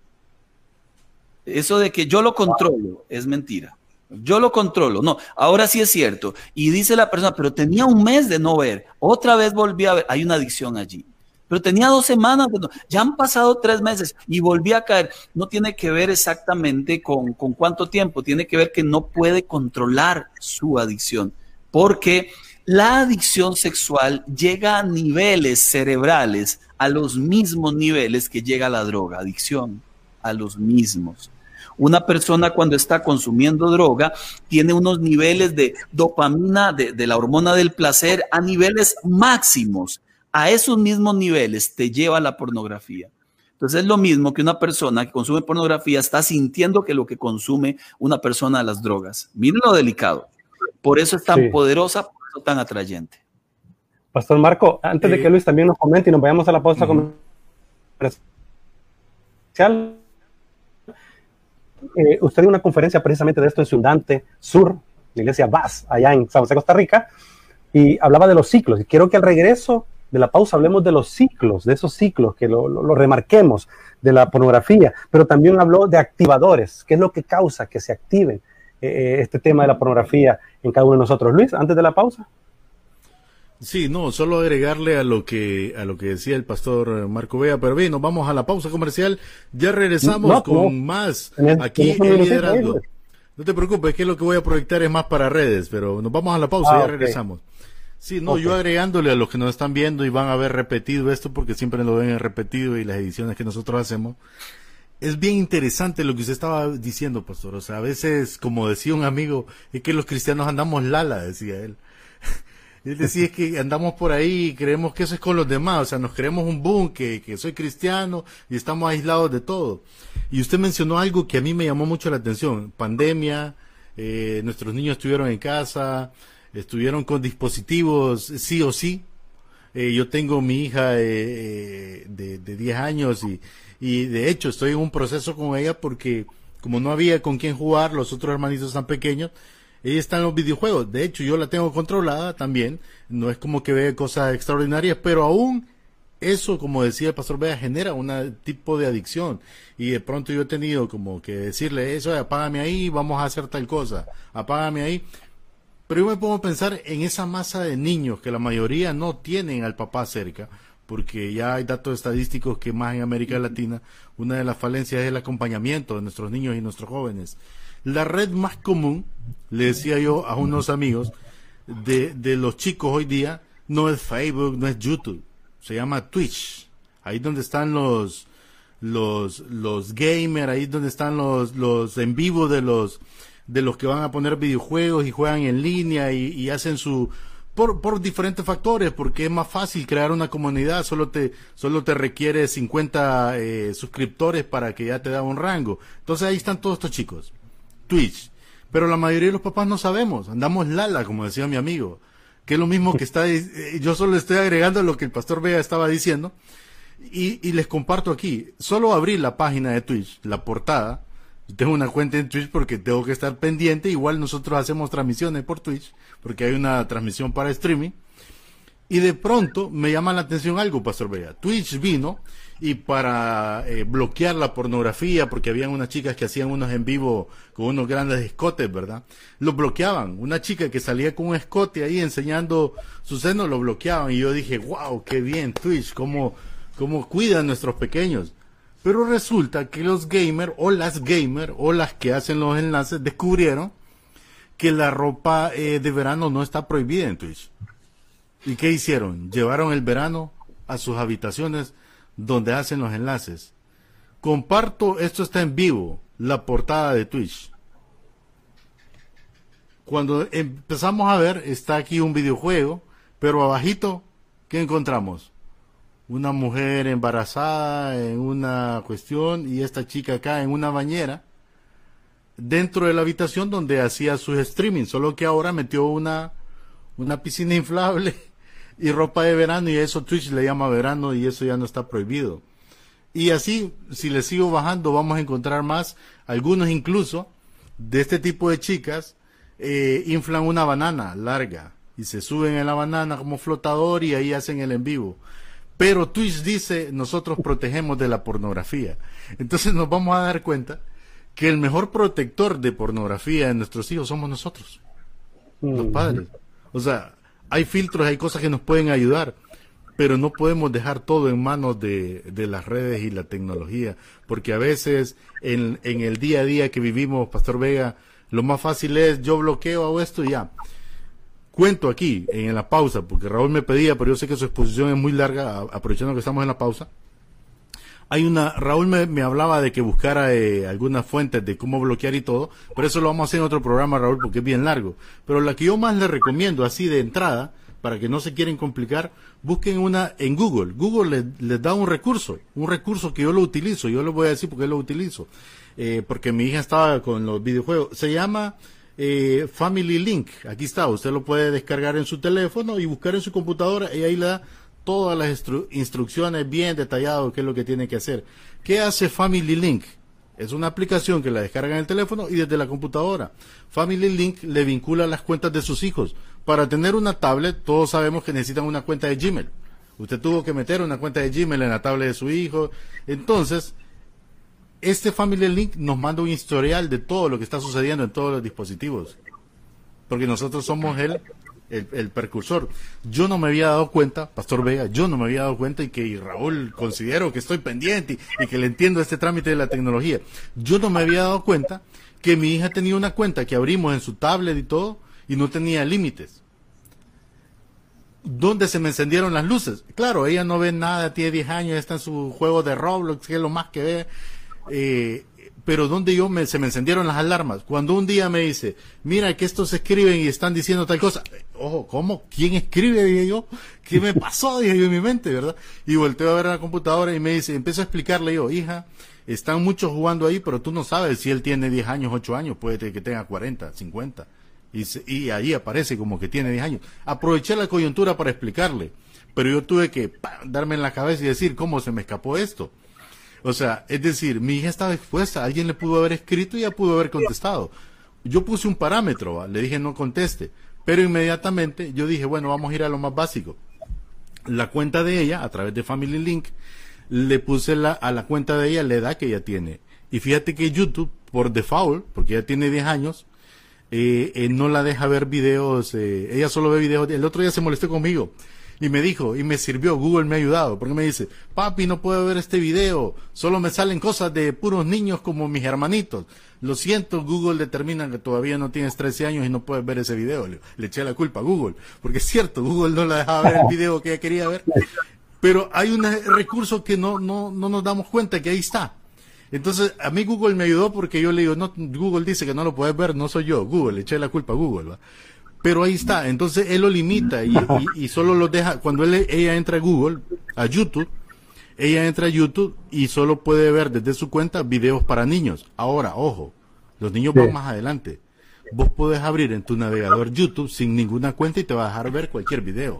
Eso de que yo lo controlo es mentira. Yo lo controlo. No, ahora sí es cierto. Y dice la persona, pero tenía un mes de no ver. Otra vez volví a ver. Hay una adicción allí pero tenía dos semanas, ya han pasado tres meses y volví a caer. No tiene que ver exactamente con, cuánto tiempo, tiene que ver que no puede controlar su adicción, porque La adicción sexual llega a niveles cerebrales, a los mismos niveles que llega la droga, adicción, a los mismos. Una persona cuando está consumiendo droga tiene unos niveles de dopamina, de, la hormona del placer, a niveles máximos. A esos mismos niveles te lleva la pornografía. Entonces es lo mismo que una persona que consume pornografía está sintiendo que lo que consume una persona de las drogas. Miren lo delicado. Por eso es tan poderosa, por eso tan atrayente. Pastor Marco, antes de que Luis también nos comente y nos vayamos a la pausa comercial, eh, usted dio una conferencia precisamente de esto en Sundante Sur, la iglesia Vaz, allá en San José, Costa Rica, y hablaba de los ciclos. Y quiero que al regreso de la pausa hablemos de los ciclos, de esos ciclos, que lo, remarquemos, de la pornografía, pero también habló de activadores, qué es lo que causa que se active eh, eh, este tema de la pornografía en cada uno de nosotros. Luis, antes de la pausa. Sí, no, solo agregarle a lo que a lo que decía el pastor Marco Vea, pero bien, nos vamos a la pausa comercial, ya regresamos con más aquí en Liderando. No te preocupes, que lo que voy a proyectar es más para redes, pero nos vamos a la pausa y ah, ya regresamos. Sí, no, yo agregándole a los que nos están viendo y van a ver repetido esto porque siempre lo ven repetido y las ediciones que nosotros hacemos. Es bien interesante lo que usted estaba diciendo, pastor. O sea, a veces, como decía un amigo, es que los cristianos andamos lala, decía él. (laughs) él decía (laughs) que andamos por ahí y creemos que eso es con los demás. O sea, nos creemos un boom, que, que soy cristiano y estamos aislados de todo. Y usted mencionó algo que a mí me llamó mucho la atención. Pandemia, eh, nuestros niños estuvieron en casa, estuvieron con dispositivos sí o sí. Eh, yo tengo mi hija eh, de, de 10 años y, y de hecho estoy en un proceso con ella porque como no había con quién jugar, los otros hermanitos tan pequeños, ella está en los videojuegos. De hecho, yo la tengo controlada también. No es como que ve cosas extraordinarias, pero aún eso, como decía el pastor Bea, genera un tipo de adicción. Y de pronto yo he tenido como que decirle eso, apágame ahí, vamos a hacer tal cosa, apágame ahí. Pero yo me pongo a pensar en esa masa de niños que la mayoría no tienen al papá cerca, porque ya hay datos estadísticos que más en América Latina una de las falencias es el acompañamiento de nuestros niños y nuestros jóvenes. La red más común, le decía yo a unos amigos, de, de los chicos hoy día, no es Facebook, no es YouTube, se llama Twitch. Ahí donde están los, los, los gamers, ahí donde están los, los en vivo de los, de los que van a poner videojuegos y juegan en línea y, hacen su por, por, diferentes factores, porque es más fácil crear una comunidad, solo te, solo te requiere 50 eh, suscriptores para que ya te da un rango. Entonces ahí están todos estos chicos. Twitch. Pero la mayoría de los papás no sabemos, andamos lala, como decía mi amigo, que es lo mismo que está, eh, yo solo estoy agregando lo que el pastor Vega estaba diciendo, y, y les comparto aquí, solo abrí la página de Twitch, la portada, tengo una cuenta en Twitch porque tengo que estar pendiente. Igual nosotros hacemos transmisiones por Twitch porque hay una transmisión para streaming. Y de pronto me llama la atención algo, Pastor Vega. Twitch vino y para eh, bloquear la pornografía, porque habían unas chicas que hacían unos en vivo con unos grandes escotes, ¿verdad? Lo bloqueaban. Una chica que salía con un escote ahí enseñando su seno, lo bloqueaban. Y yo dije, wow, qué bien Twitch, cómo, cómo cuida a nuestros pequeños. Pero resulta que los gamers o las gamers o las que hacen los enlaces descubrieron que la ropa eh, de verano no está prohibida en Twitch. ¿Y qué hicieron? Llevaron el verano a sus habitaciones donde hacen los enlaces. Comparto, esto está en vivo, la portada de Twitch. Cuando empezamos a ver, está aquí un videojuego, pero abajito, ¿qué encontramos? Una mujer embarazada en una cuestión y esta chica acá en una bañera dentro de la habitación donde hacía sus streaming, solo que ahora metió una, una piscina inflable (laughs) y ropa de verano y eso Twitch le llama verano y eso ya no está prohibido. Y así, si le sigo bajando, vamos a encontrar más, algunos incluso, de este tipo de chicas, eh, inflan una banana larga y se suben en la banana como flotador y ahí hacen el en vivo. Pero Twitch dice, nosotros protegemos de la pornografía. Entonces nos vamos a dar cuenta que el mejor protector de pornografía de nuestros hijos somos nosotros, los padres. O sea, hay filtros, hay cosas que nos pueden ayudar, pero no podemos dejar todo en manos de, las redes y la tecnología, porque a veces en, en, el día a día que vivimos, Pastor Vega, lo más fácil es yo bloqueo, hago esto y ya cuento aquí en la pausa, porque Raúl me pedía, pero yo sé que su exposición es muy larga, aprovechando que estamos en la pausa. Hay una, Raúl me, hablaba de que buscara eh, algunas fuentes de cómo bloquear y todo, pero eso lo vamos a hacer en otro programa, Raúl, porque es bien largo. Pero la que yo más le recomiendo, así de entrada, para que no se quieren complicar, busquen una en Google. Google les, da un recurso, un recurso que yo lo utilizo, yo les voy a decir por qué lo utilizo, eh, porque mi hija estaba con los videojuegos. Se llama eh, Family Link, aquí está, usted lo puede descargar en su teléfono y buscar en su computadora y ahí le da todas las instrucciones bien detalladas qué es lo que tiene que hacer. ¿Qué hace Family Link? Es una aplicación que la descarga en el teléfono y desde la computadora. Family Link le vincula las cuentas de sus hijos. Para tener una tablet, todos sabemos que necesitan una cuenta de Gmail. Usted tuvo que meter una cuenta de Gmail en la tablet de su hijo. Entonces, este Family Link nos manda un historial de todo lo que está sucediendo en todos los dispositivos. Porque nosotros somos el el, precursor. Yo no me había dado cuenta, Pastor Vega, yo no me había dado cuenta y que Raúl considero que estoy pendiente y, que le entiendo este trámite de la tecnología. Yo no me había dado cuenta que mi hija tenía una cuenta que abrimos en su tablet y todo y no tenía límites. ¿Dónde se me encendieron las luces? Claro, ella no ve nada, tiene 10 años, está en su juego de Roblox, que es lo más que ve. Eh, pero donde yo me, se me encendieron las alarmas. Cuando un día me dice, mira que estos escriben y están diciendo tal cosa. Ojo, ¿cómo? ¿Quién escribe? Dije yo. ¿Qué me pasó? Dije yo en mi mente, ¿verdad? Y volteo a ver la computadora y me dice, empiezo a explicarle yo, hija, están muchos jugando ahí, pero tú no sabes si él tiene 10 años, 8 años, puede que tenga 40, 50. Y, y ahí aparece como que tiene 10 años. Aproveché la coyuntura para explicarle, pero yo tuve que darme en la cabeza y decir, ¿cómo se me escapó esto? O sea, es decir, mi hija estaba expuesta, alguien le pudo haber escrito y ya pudo haber contestado. Yo puse un parámetro, le dije no conteste, pero inmediatamente yo dije, bueno, vamos a ir a lo más básico. La cuenta de ella, a través de Family Link, le puse la, a la cuenta de ella la edad que ella tiene. Y fíjate que YouTube, por default, porque ella tiene 10 años, eh, eh, no la deja ver videos, eh, ella solo ve videos. El otro día se molestó conmigo y me dijo, y me sirvió, Google me ha ayudado, porque me dice, papi, no puedo ver este video, solo me salen cosas de puros niños como mis hermanitos. Lo siento, Google determina que todavía no tienes 13 años y no puedes ver ese video. Le, eché la culpa a Google, porque es cierto, Google no la dejaba ver el (laughs) video que ella quería ver. Pero hay un recurso que no, no, no nos damos cuenta que ahí está. Entonces, a mí Google me ayudó porque yo le digo, no, Google dice que no lo puedes ver, no soy yo, Google, le eché la culpa a Google. ¿va? Pero ahí está, entonces él lo limita y, solo lo deja, cuando él, ella entra a Google, a YouTube, ella entra a YouTube y solo puede ver desde su cuenta videos para niños. Ahora, ojo, los niños van más adelante. Vos podés abrir en tu navegador YouTube sin ninguna cuenta y te va a dejar ver cualquier video.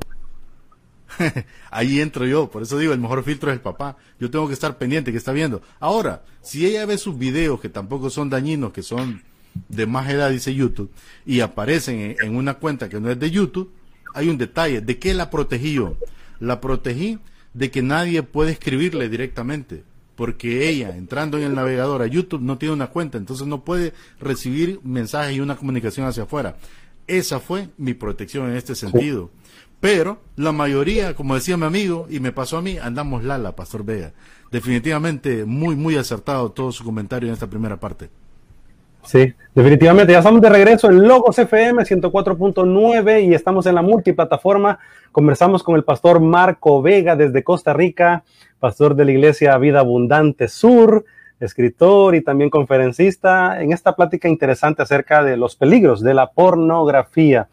(laughs) Ahí entro yo, por eso digo, el mejor filtro es el papá. Yo tengo que estar pendiente que está viendo. Ahora, si ella ve sus videos que tampoco son dañinos, que son de más edad, dice YouTube, y aparecen en, una cuenta que no es de YouTube, hay un detalle. ¿De qué la protegí yo? La protegí de que nadie puede escribirle directamente, porque ella, entrando en el navegador a YouTube, no tiene una cuenta, entonces no puede recibir mensajes y una comunicación hacia afuera. Esa fue mi protección en este sentido. Pero la mayoría, como decía mi amigo, y me pasó a mí, andamos lala, Pastor Vega. Definitivamente muy, muy acertado todo su comentario en esta primera parte. Sí, definitivamente. Ya estamos de regreso en Logos FM 104.9 y estamos en la multiplataforma. Conversamos con el pastor Marco Vega desde Costa Rica, pastor de la Iglesia Vida Abundante Sur, escritor y también conferencista, en esta plática interesante acerca de los peligros de la pornografía.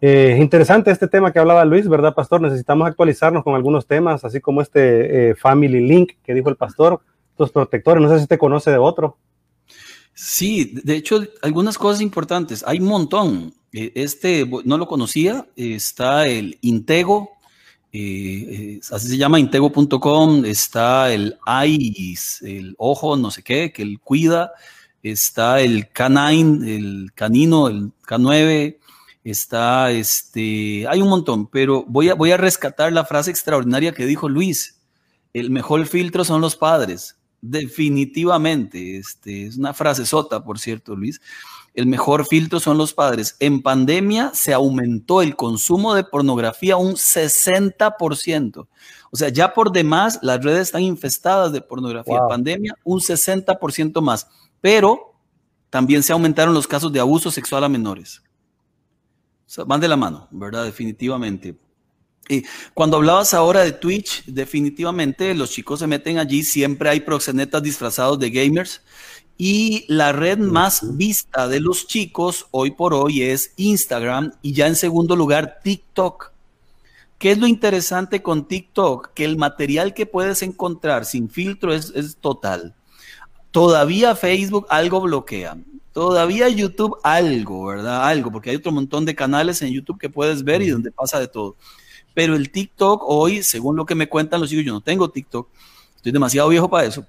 Eh, interesante este tema que hablaba Luis, ¿verdad, pastor? Necesitamos actualizarnos con algunos temas, así como este eh, Family Link que dijo el pastor, los protectores. No sé si usted conoce de otro. Sí, de hecho, algunas cosas importantes. Hay un montón. Eh, este no lo conocía. Está el Intego, eh, así se llama intego.com. Está el AIS, el ojo, no sé qué, que él cuida. Está el Canine, el canino, el K9. Está este. Hay un montón, pero voy a, voy a rescatar la frase extraordinaria que dijo Luis. El mejor filtro son los padres Definitivamente, este, es una frase sota, por cierto, Luis. El mejor filtro son los padres. En pandemia se aumentó el consumo de pornografía un 60%. O sea, ya por demás las redes están infestadas de pornografía. En pandemia un 60% más. Pero también se aumentaron los casos de abuso sexual a menores. van de la mano, ¿verdad? Definitivamente. Y cuando hablabas ahora de Twitch, definitivamente los chicos se meten allí, siempre hay proxenetas disfrazados de gamers. Y la red más vista de los chicos hoy por hoy es Instagram y ya en segundo lugar TikTok. ¿Qué es lo interesante con TikTok? Que el material que puedes encontrar sin filtro es, es total. Todavía Facebook algo bloquea. Todavía YouTube algo, ¿verdad? Algo, porque hay otro montón de canales en YouTube que puedes ver y donde pasa de todo. Pero el TikTok hoy, según lo que me cuentan los chicos, yo no tengo TikTok, estoy demasiado viejo para eso.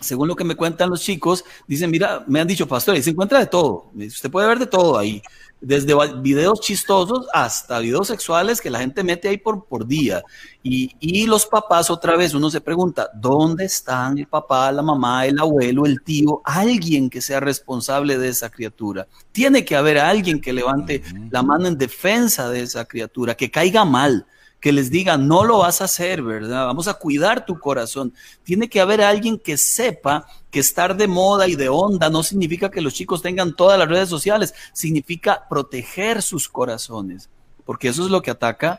Según lo que me cuentan los chicos, dicen, mira, me han dicho, pastor, y se encuentra de todo. Usted puede ver de todo ahí desde videos chistosos hasta videos sexuales que la gente mete ahí por, por día. Y, y, los papás, otra vez, uno se pregunta, ¿dónde están el papá, la mamá, el abuelo, el tío? Alguien que sea responsable de esa criatura. Tiene que haber alguien que levante la mano en defensa de esa criatura, que caiga mal que les diga, no lo vas a hacer, ¿verdad? Vamos a cuidar tu corazón. Tiene que haber alguien que sepa que estar de moda y de onda no significa que los chicos tengan todas las redes sociales, significa proteger sus corazones, porque eso es lo que ataca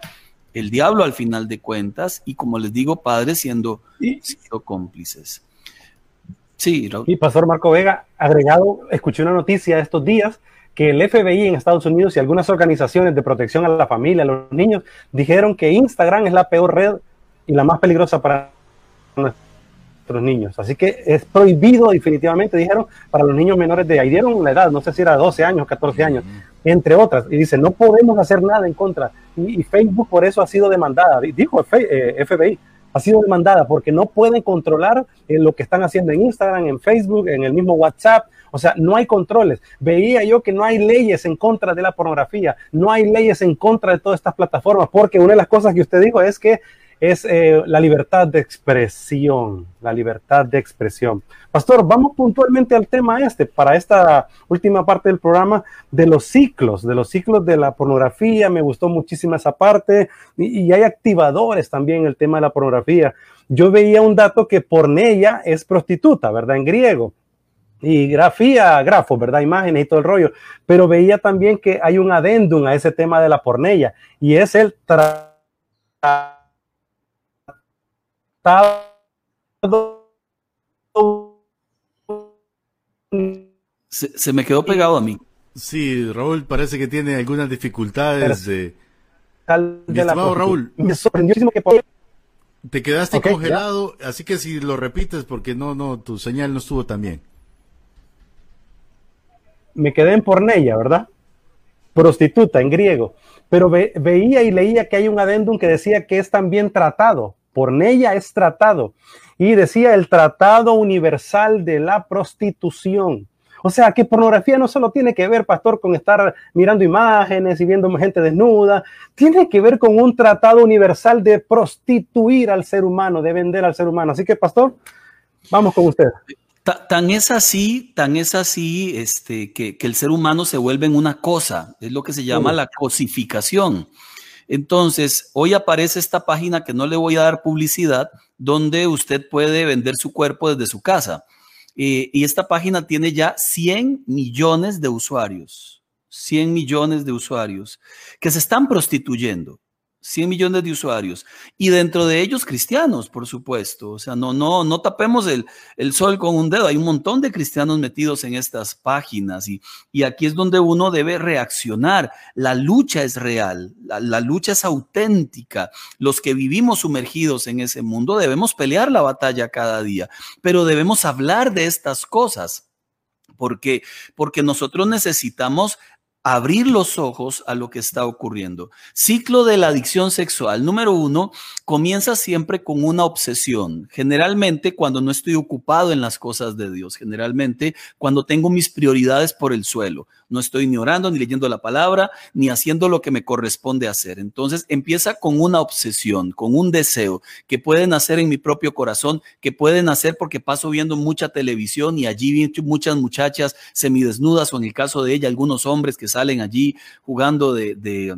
el diablo al final de cuentas y como les digo, padres siendo, siendo cómplices. Sí, Y Pastor Marco Vega, agregado, escuché una noticia estos días que el FBI en Estados Unidos y algunas organizaciones de protección a la familia, a los niños, dijeron que Instagram es la peor red y la más peligrosa para nuestros niños. Así que es prohibido definitivamente, dijeron, para los niños menores de ahí dieron la edad, no sé si era 12 años, 14 años, entre otras. Y dice, no podemos hacer nada en contra. Y, Facebook por eso ha sido demandada, dijo FBI, eh, ha sido demandada porque no pueden controlar eh, lo que están haciendo en Instagram, en Facebook, en el mismo WhatsApp. O sea, no hay controles. Veía yo que no hay leyes en contra de la pornografía, no hay leyes en contra de todas estas plataformas, porque una de las cosas que usted dijo es que es eh, la libertad de expresión, la libertad de expresión. Pastor, vamos puntualmente al tema este, para esta última parte del programa, de los ciclos, de los ciclos de la pornografía, me gustó muchísimo esa parte, y, hay activadores también en el tema de la pornografía. Yo veía un dato que pornella es prostituta, ¿verdad? En griego y grafía, grafos, ¿verdad? Imágenes y todo el rollo. Pero veía también que hay un adendum a ese tema de la pornella y es el tratado. Se, me quedó pegado a mí. Sí, Raúl parece que tiene algunas dificultades de. de la Raúl. Me sorprendió que te quedaste congelado, así que si lo repites, porque no, no, tu señal no estuvo tan bien me quedé en pornella, ¿verdad? Prostituta en griego. Pero veía y leía que hay un adendum que decía que es también tratado. Pornella es tratado. Y decía el Tratado Universal de la Prostitución. O sea, que pornografía no solo tiene que ver, pastor, con estar mirando imágenes y viendo gente desnuda, tiene que ver con un tratado universal de prostituir al ser humano, de vender al ser humano. Así que, pastor, vamos con usted. Tan es así, tan es así este, que, el ser humano se vuelve en una cosa, es lo que se llama la cosificación. Entonces, hoy aparece esta página que no le voy a dar publicidad, donde usted puede vender su cuerpo desde su casa. Eh, y esta página tiene ya 100 millones de usuarios, 100 millones de usuarios que se están prostituyendo. 100 millones de usuarios y dentro de ellos cristianos, por supuesto. O sea, no, no, no tapemos el, el, sol con un dedo. Hay un montón de cristianos metidos en estas páginas y, y aquí es donde uno debe reaccionar. La lucha es real, la, la lucha es auténtica. Los que vivimos sumergidos en ese mundo debemos pelear la batalla cada día, pero debemos hablar de estas cosas. Porque, porque nosotros necesitamos abrir los ojos a lo que está ocurriendo. Ciclo de la adicción sexual. Número uno, comienza siempre con una obsesión. Generalmente cuando no estoy ocupado en las cosas de Dios. Generalmente cuando tengo mis prioridades por el suelo. No estoy ni orando, ni leyendo la palabra, ni haciendo lo que me corresponde hacer. Entonces empieza con una obsesión, con un deseo que pueden hacer en mi propio corazón, que pueden hacer porque paso viendo mucha televisión y allí vi muchas muchachas semidesnudas o en el caso de ella algunos hombres que salen allí jugando de, de,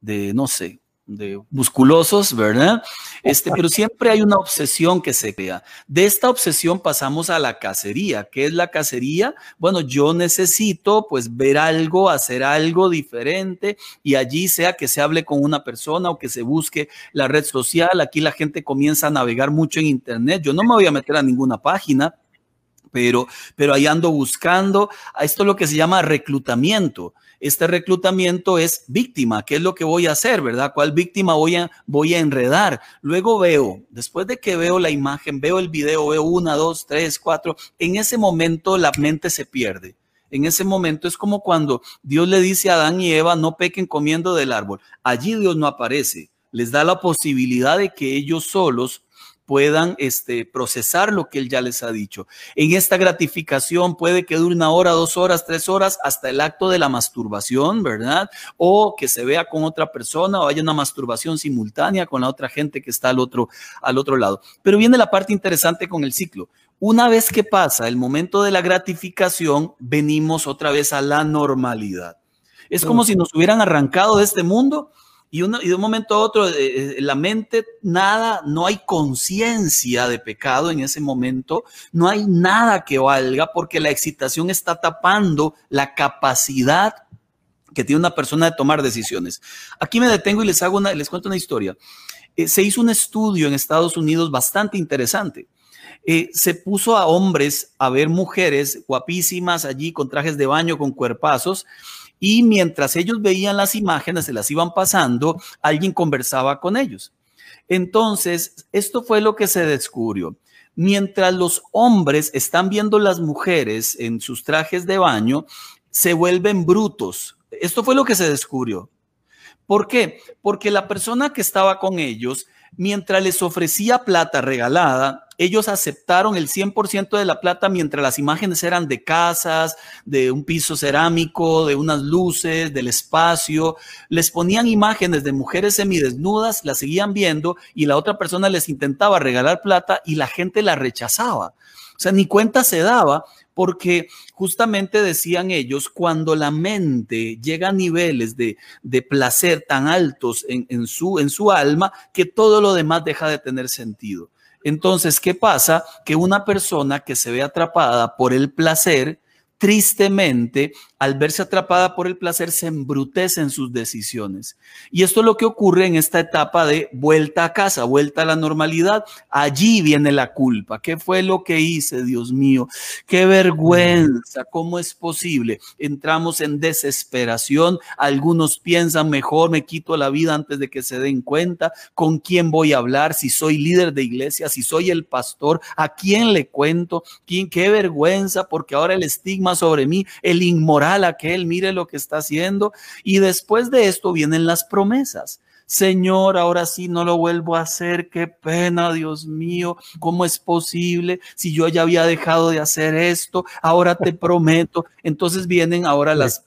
de no sé, de musculosos, ¿verdad? Este, pero siempre hay una obsesión que se crea. De esta obsesión pasamos a la cacería. ¿Qué es la cacería? Bueno, yo necesito pues ver algo, hacer algo diferente y allí sea que se hable con una persona o que se busque la red social. Aquí la gente comienza a navegar mucho en internet. Yo no me voy a meter a ninguna página. Pero, pero ahí ando buscando. Esto es lo que se llama reclutamiento este reclutamiento es víctima. ¿Qué es lo que voy a hacer, verdad? ¿Cuál víctima voy a, voy a enredar? Luego veo, después de que veo la imagen, veo el video, veo una, dos, tres, cuatro, en ese momento la mente se pierde. En ese momento es como cuando Dios le dice a Adán y Eva, no pequen comiendo del árbol. Allí Dios no aparece. Les da la posibilidad de que ellos solos puedan este, procesar lo que él ya les ha dicho. En esta gratificación puede que dure una hora, dos horas, tres horas, hasta el acto de la masturbación, ¿verdad? O que se vea con otra persona o haya una masturbación simultánea con la otra gente que está al otro, al otro lado. Pero viene la parte interesante con el ciclo. Una vez que pasa el momento de la gratificación, venimos otra vez a la normalidad. Es como si nos hubieran arrancado de este mundo y, de un momento a otro, eh, eh, la mente, nada, no hay conciencia de pecado en ese momento, no hay nada que valga porque la excitación está tapando la capacidad que tiene una persona de tomar decisiones. Aquí me detengo y les hago una, les cuento una historia. Eh, se hizo un estudio en Estados Unidos bastante interesante. se puso a hombres a ver mujeres guapísimas allí con trajes de baño, con cuerpazos, y mientras ellos veían las imágenes, se las iban pasando, alguien conversaba con ellos. Entonces, esto fue lo que se descubrió. Mientras los hombres están viendo las mujeres en sus trajes de baño, se vuelven brutos. Esto fue lo que se descubrió. ¿Por qué? Porque la persona que estaba con ellos, mientras les ofrecía plata regalada, ellos aceptaron el 100% de la plata mientras las imágenes eran de casas, de un piso cerámico, de unas luces, del espacio. Les ponían imágenes de mujeres semidesnudas, las seguían viendo y la otra persona les intentaba regalar plata y la gente la rechazaba. O sea, ni cuenta se daba porque justamente decían ellos, cuando la mente llega a niveles de, placer tan altos en, su, en su alma, que todo lo demás deja de tener sentido. Entonces, ¿qué pasa? Que una persona que se ve atrapada por el placer, tristemente, al verse atrapada por el placer, se embrutece en sus decisiones. Y esto es lo que ocurre en esta etapa de vuelta a casa, vuelta a la normalidad. Allí viene la culpa. ¿Qué fue lo que hice, Dios mío? Qué vergüenza. ¿Cómo es posible? Entramos en desesperación. Algunos piensan, mejor me quito la vida antes de que se den cuenta. ¿Con quién voy a hablar? Si soy líder de iglesia, si soy el pastor, ¿a quién le cuento? ¿Quién? Qué vergüenza, porque ahora el estigma sobre mí, el inmoral a que él mire lo que está haciendo. Y después de esto vienen las promesas. Señor, ahora sí no lo vuelvo a hacer, qué pena, Dios mío, ¿cómo es posible? Si yo ya había dejado de hacer esto, ahora te (laughs) prometo. Entonces vienen ahora las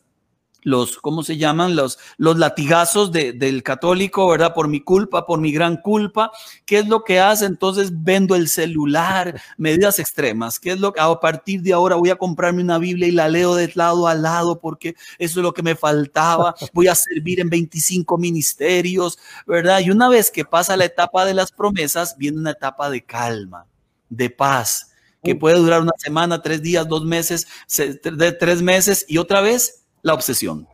los, ¿cómo se llaman? Los, los latigazos del católico, ¿verdad? Por mi culpa, por mi gran culpa. ¿Qué es lo que hace? Entonces vendo el celular, (laughs) medidas extremas. ¿Qué es lo que a partir de ahora voy a comprarme una Biblia y la leo de lado a lado porque eso es lo que me faltaba? (laughs) Voy a servir en 25 ministerios, ¿verdad? Y una vez que pasa la etapa de las promesas, viene una etapa de calma, de paz, que puede durar una semana, tres días, dos meses, de tres meses y otra vez la obsesión.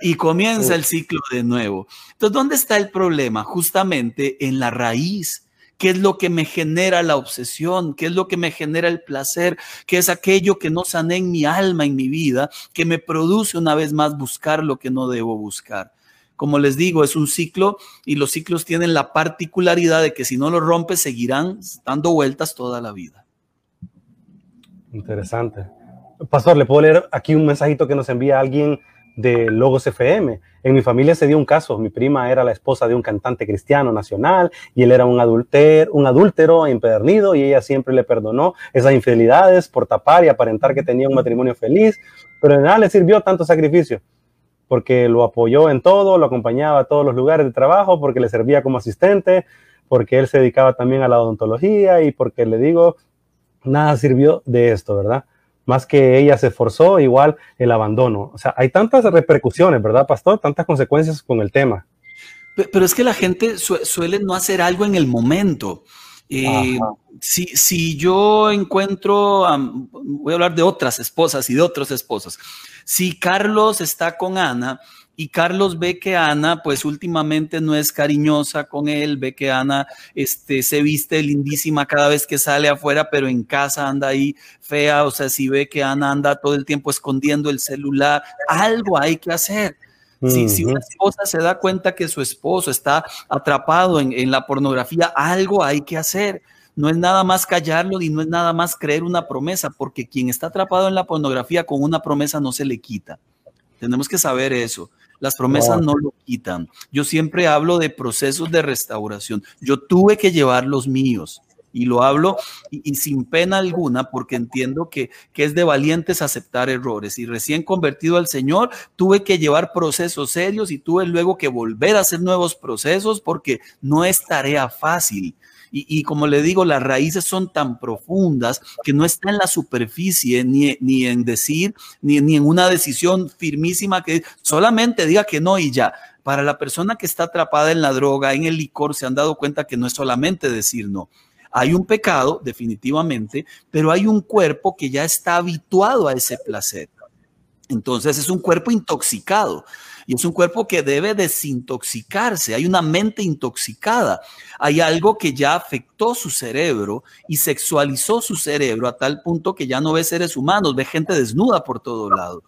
Y comienza el ciclo de nuevo. Entonces, ¿dónde está el problema? Justamente en la raíz. ¿Qué es lo que me genera la obsesión? ¿Qué es lo que me genera el placer? ¿Qué es aquello que no sané en mi alma, en mi vida, que me produce una vez más buscar lo que no debo buscar? Como les digo, es un ciclo y los ciclos tienen la particularidad de que si no lo rompes, seguirán dando vueltas toda la vida. Interesante. Pastor, le puedo leer aquí un mensajito que nos envía alguien de Logos FM. En mi familia se dio un caso. Mi prima era la esposa de un cantante cristiano nacional y él era un, adulter, un adúltero empedernido y ella siempre le perdonó esas infidelidades por tapar y aparentar que tenía un matrimonio feliz, pero de nada le sirvió tanto sacrificio porque lo apoyó en todo, lo acompañaba a todos los lugares de trabajo, porque le servía como asistente, porque él se dedicaba también a la odontología y porque le digo, nada sirvió de esto, ¿verdad? Más que ella se esforzó, igual el abandono. O sea, hay tantas repercusiones, ¿verdad, pastor? Tantas consecuencias con el tema. Pero es que la gente suele no hacer algo en el momento. Eh, si, si, yo encuentro, voy a hablar de otras esposas y de otros esposos. Si Carlos está con Ana y Carlos ve que Ana, pues últimamente no es cariñosa con él, ve que Ana este, se viste lindísima cada vez que sale afuera, pero en casa anda ahí fea, o sea, si ve que Ana anda todo el tiempo escondiendo el celular, algo hay que hacer. Si, una esposa se da cuenta que su esposo está atrapado en, en la pornografía, algo hay que hacer no es nada más callarlo y no es nada más creer una promesa, porque quien está atrapado en la pornografía con una promesa no se le quita. Tenemos que saber eso. Las promesas no lo quitan. Yo siempre hablo de procesos de restauración. Yo tuve que llevar los míos y lo hablo y, sin pena alguna porque entiendo que, que, es de valientes aceptar errores. Y recién convertido al Señor, tuve que llevar procesos serios y tuve luego que volver a hacer nuevos procesos porque no es tarea fácil. Y, como le digo, las raíces son tan profundas que no está en la superficie, ni, ni en decir, ni, ni en una decisión firmísima que solamente diga que no y ya. Para la persona que está atrapada en la droga, en el licor, se han dado cuenta que no es solamente decir no. Hay un pecado, definitivamente, pero hay un cuerpo que ya está habituado a ese placer. Entonces es un cuerpo intoxicado. Y es un cuerpo que debe desintoxicarse. Hay una mente intoxicada. Hay algo que ya afectó su cerebro y sexualizó su cerebro a tal punto que ya no ve seres humanos, ve gente desnuda por todo lado.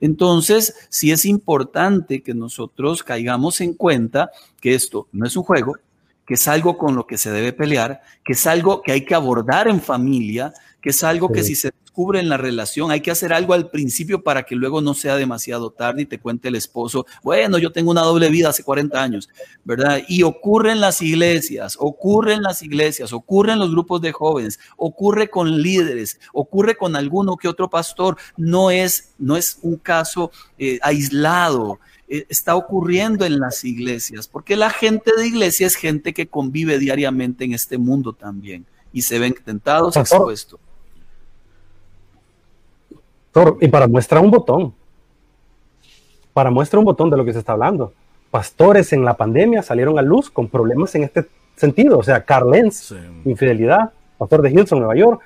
Entonces, sí es importante que nosotros caigamos en cuenta que esto no es un juego, que es algo con lo que se debe pelear, que es algo que hay que abordar en familia, que es algo que si se descubre en la relación, hay que hacer algo al principio para que luego no sea demasiado tarde y te cuente el esposo, bueno, yo tengo una doble vida hace 40 años, ¿verdad? Y ocurre en las iglesias, ocurre en las iglesias, ocurre en los grupos de jóvenes, ocurre con líderes, ocurre con alguno que otro pastor, no es, no es un caso eh, aislado. Eh, está ocurriendo en las iglesias, porque la gente de iglesia es gente que convive diariamente en este mundo también y se ven tentados, expuestos. Y para muestra un botón, para muestra un botón de lo que se está hablando. Pastores en la pandemia salieron a luz con problemas en este sentido, o sea, Carl Lenz, infidelidad, pastor de Hilson, Nueva York,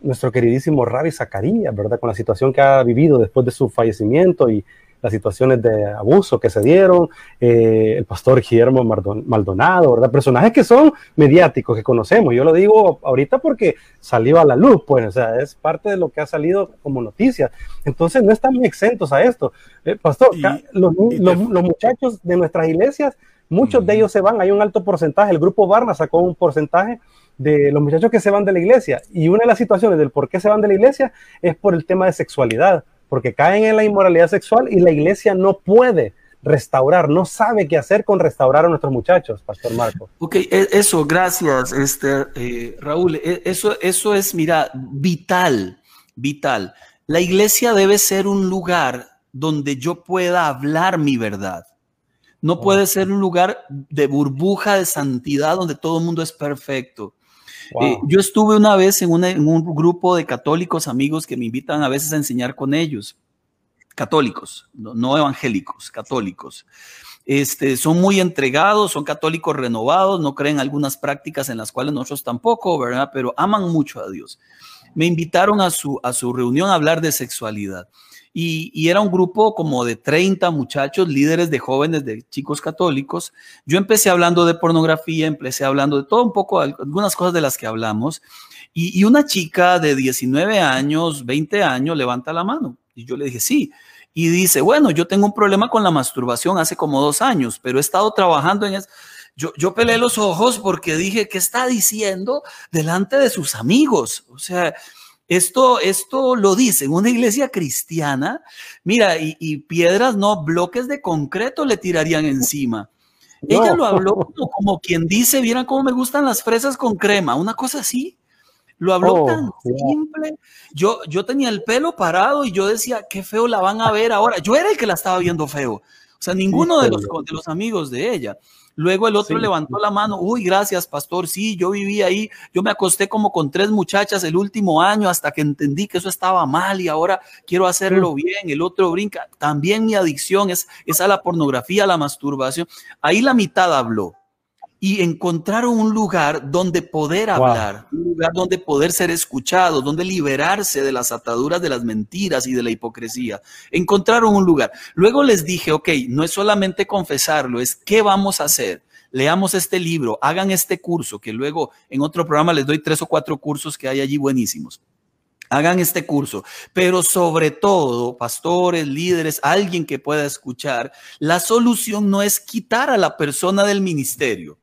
nuestro queridísimo Rabbi Zacarías, ¿verdad? Con la situación que ha vivido después de su fallecimiento y las situaciones de abuso que se dieron, eh, el pastor Guillermo Maldonado, ¿verdad? Personajes que son mediáticos, que conocemos. Yo lo digo ahorita porque salió a la luz, pues, o sea, es parte de lo que ha salido como noticia. Entonces, no están exentos a esto. Eh, pastor, los, muchachos de nuestras iglesias, muchos de ellos se van, hay un alto porcentaje, el grupo Barna sacó un porcentaje de los muchachos que se van de la iglesia. Y una de las situaciones del por qué se van de la iglesia es por el tema de sexualidad porque caen en la inmoralidad sexual y la iglesia no puede restaurar, no sabe qué hacer con restaurar a nuestros muchachos, Pastor Marco. Ok, e, eso, gracias, este, eh, Raúl. E, eso, eso es, mira, vital, vital. La iglesia debe ser un lugar donde yo pueda hablar mi verdad. No puede ser un lugar de burbuja de santidad donde todo el mundo es perfecto. Eh, yo estuve una vez en, un grupo de católicos amigos que me invitan a veces a enseñar con ellos. Católicos, no, evangélicos, católicos. Este, son muy entregados, son católicos renovados, no creen algunas prácticas en las cuales nosotros tampoco, ¿verdad? Pero aman mucho a Dios. Me invitaron a su, a su reunión a hablar de sexualidad. Y, era un grupo como de 30 muchachos, líderes de jóvenes, de chicos católicos. Yo empecé hablando de pornografía, empecé hablando de todo un poco, algunas cosas de las que hablamos. Y, una chica de 19 años, 20 años, levanta la mano. Y yo le dije, sí. Y dice, bueno, yo tengo un problema con la masturbación hace como dos años, pero he estado trabajando en eso. Yo, yo pelé los ojos porque dije, ¿qué está diciendo delante de sus amigos? O sea, esto, esto lo dice en una iglesia cristiana. Mira, y, piedras, no, bloques de concreto le tirarían encima. Ella lo habló como, quien dice, vieran cómo me gustan las fresas con crema, una cosa así. Lo habló oh, tan simple. Yo, yo tenía el pelo parado y yo decía, qué feo la van a ver ahora. Yo era el que la estaba viendo feo. O O sea, ninguno de los, de los amigos de ella. Luego el otro levantó la mano, uy, gracias, pastor, sí, yo viví ahí, yo me acosté como con tres muchachas el último año hasta que entendí que eso estaba mal y ahora quiero hacerlo bien. El otro brinca, también mi adicción es, es a la pornografía, a la masturbación. Ahí la mitad habló y encontraron un lugar donde poder hablar, un lugar donde poder ser escuchado, donde liberarse de las ataduras de las mentiras y de la hipocresía. Encontraron un lugar. Luego les dije, ok, no es solamente confesarlo, es qué vamos a hacer. Leamos este libro, hagan este curso, que luego en otro programa les doy tres o cuatro cursos que hay allí buenísimos hagan este curso, pero sobre todo, pastores, líderes, alguien que pueda escuchar, la solución no es quitar a la persona del ministerio.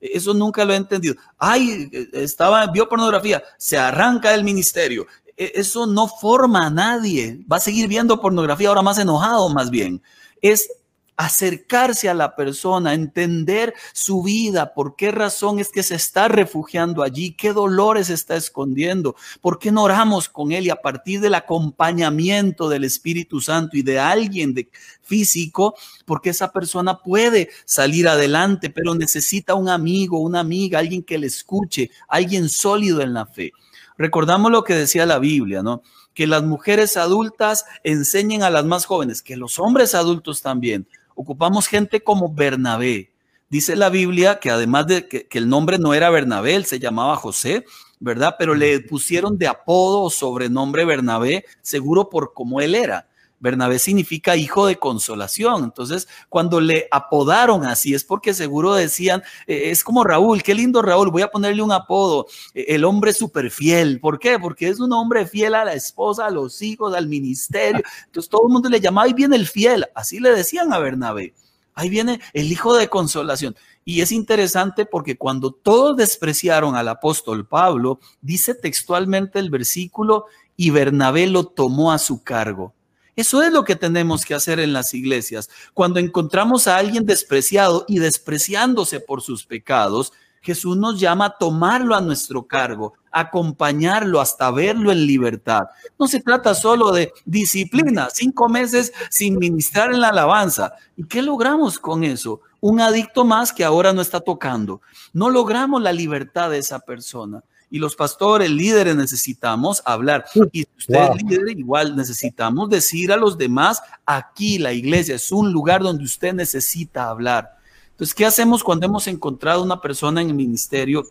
Eso nunca lo he entendido. Ay, estaba, vio pornografía, se arranca del ministerio. E, eso no forma a nadie. Va a seguir viendo pornografía ahora más enojado, más bien. Es acercarse a la persona, entender su vida, por qué razón es que se está refugiando allí, qué dolores está escondiendo, por qué no oramos con él y a partir del acompañamiento del Espíritu Santo y de alguien de físico, porque esa persona puede salir adelante, pero necesita un amigo, una amiga, alguien que le escuche, alguien sólido en la fe. Recordamos lo que decía la Biblia, ¿no? Que las mujeres adultas enseñen a las más jóvenes, que los hombres adultos también ocupamos gente como Bernabé. Dice la Biblia que además de que, el nombre no era Bernabé, él se llamaba José, ¿verdad? Pero le pusieron de apodo o sobrenombre Bernabé, seguro por cómo él era. Bernabé significa hijo de consolación. Entonces, cuando le apodaron así, es porque seguro decían, eh, es como Raúl, qué lindo Raúl, voy a ponerle un apodo, eh, el hombre súper fiel. ¿Por qué? Porque es un hombre fiel a la esposa, a los hijos, al ministerio. Entonces, todo el mundo le llamaba, ahí viene el fiel. Así le decían a Bernabé. Ahí viene el hijo de consolación. Y es interesante porque cuando todos despreciaron al apóstol Pablo, dice textualmente el versículo, y Bernabé lo tomó a su cargo. Eso es lo que tenemos que hacer en las iglesias. Cuando encontramos a alguien despreciado y despreciándose por sus pecados, Jesús nos llama a tomarlo a nuestro cargo, acompañarlo hasta verlo en libertad. No se trata solo de disciplina, cinco meses sin ministrar en la alabanza. ¿Y qué logramos con eso? Un adicto más que ahora no está tocando. No logramos la libertad de esa persona y los pastores, líderes, necesitamos hablar. Y ustedes, líderes, igual necesitamos decir a los demás, aquí la iglesia es un lugar donde usted necesita hablar. Entonces, ¿qué hacemos cuando hemos encontrado una persona en el ministerio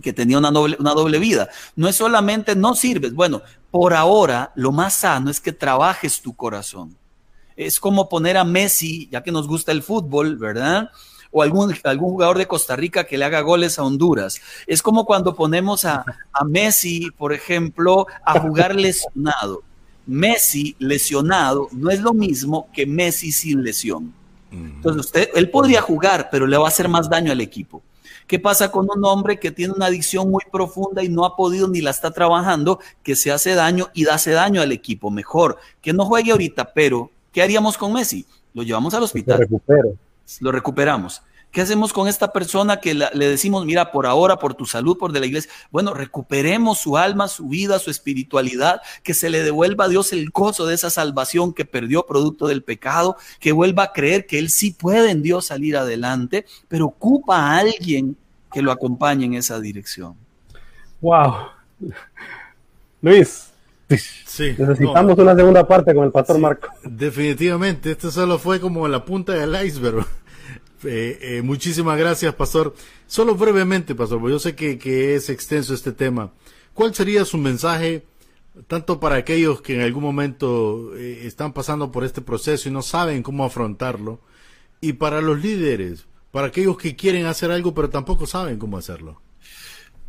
que tenía una doble, una doble vida? No es solamente no sirves. Bueno, por ahora lo más sano es que trabajes tu corazón. Es como poner a Messi, ya que nos gusta el fútbol, ¿verdad? O algún, algún jugador de Costa Rica que le haga goles a Honduras. Es como cuando ponemos a, a Messi, por ejemplo, a jugar lesionado. Messi lesionado no es lo mismo que Messi sin lesión. Entonces, usted, él podría jugar, pero le va a hacer más daño al equipo. ¿Qué pasa con un hombre que tiene una adicción muy profunda y no ha podido ni la está trabajando, que se hace daño y hace daño al equipo? Mejor que no juegue ahorita, pero ¿qué haríamos con Messi? Lo llevamos al hospital lo recuperamos. ¿Qué hacemos con esta persona que le decimos, mira, por ahora, por tu salud, por de la iglesia? Bueno, recuperemos su alma, su vida, su espiritualidad, que se le devuelva a Dios el gozo de esa salvación que perdió producto del pecado, que vuelva a creer que Él sí puede en Dios salir adelante, pero ocupa a alguien que lo acompañe en esa dirección. Wow. Luis, Sí, (laughs) Necesitamos una segunda parte con el pastor Marco. Definitivamente, esto solo fue como la punta del iceberg. (laughs) Eh, eh, muchísimas gracias, pastor. Solo brevemente, pastor, porque yo sé que, es extenso este tema. ¿Cuál sería su mensaje, tanto para aquellos que en algún momento eh, están pasando por este proceso y no saben cómo afrontarlo, y para los líderes, para aquellos que quieren hacer algo pero tampoco saben cómo hacerlo?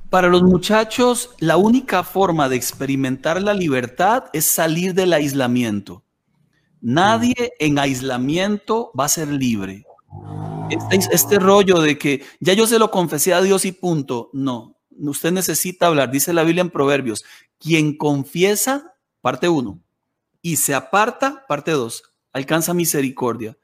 Para los muchachos, la única forma de experimentar la libertad es salir del aislamiento. Nadie mm. en aislamiento va a ser libre. Este, este, rollo de que ya yo se lo confesé a Dios y punto, no. Usted necesita hablar, dice la Biblia en Proverbios, quien confiesa, parte uno, y se aparta, parte dos, alcanza misericordia.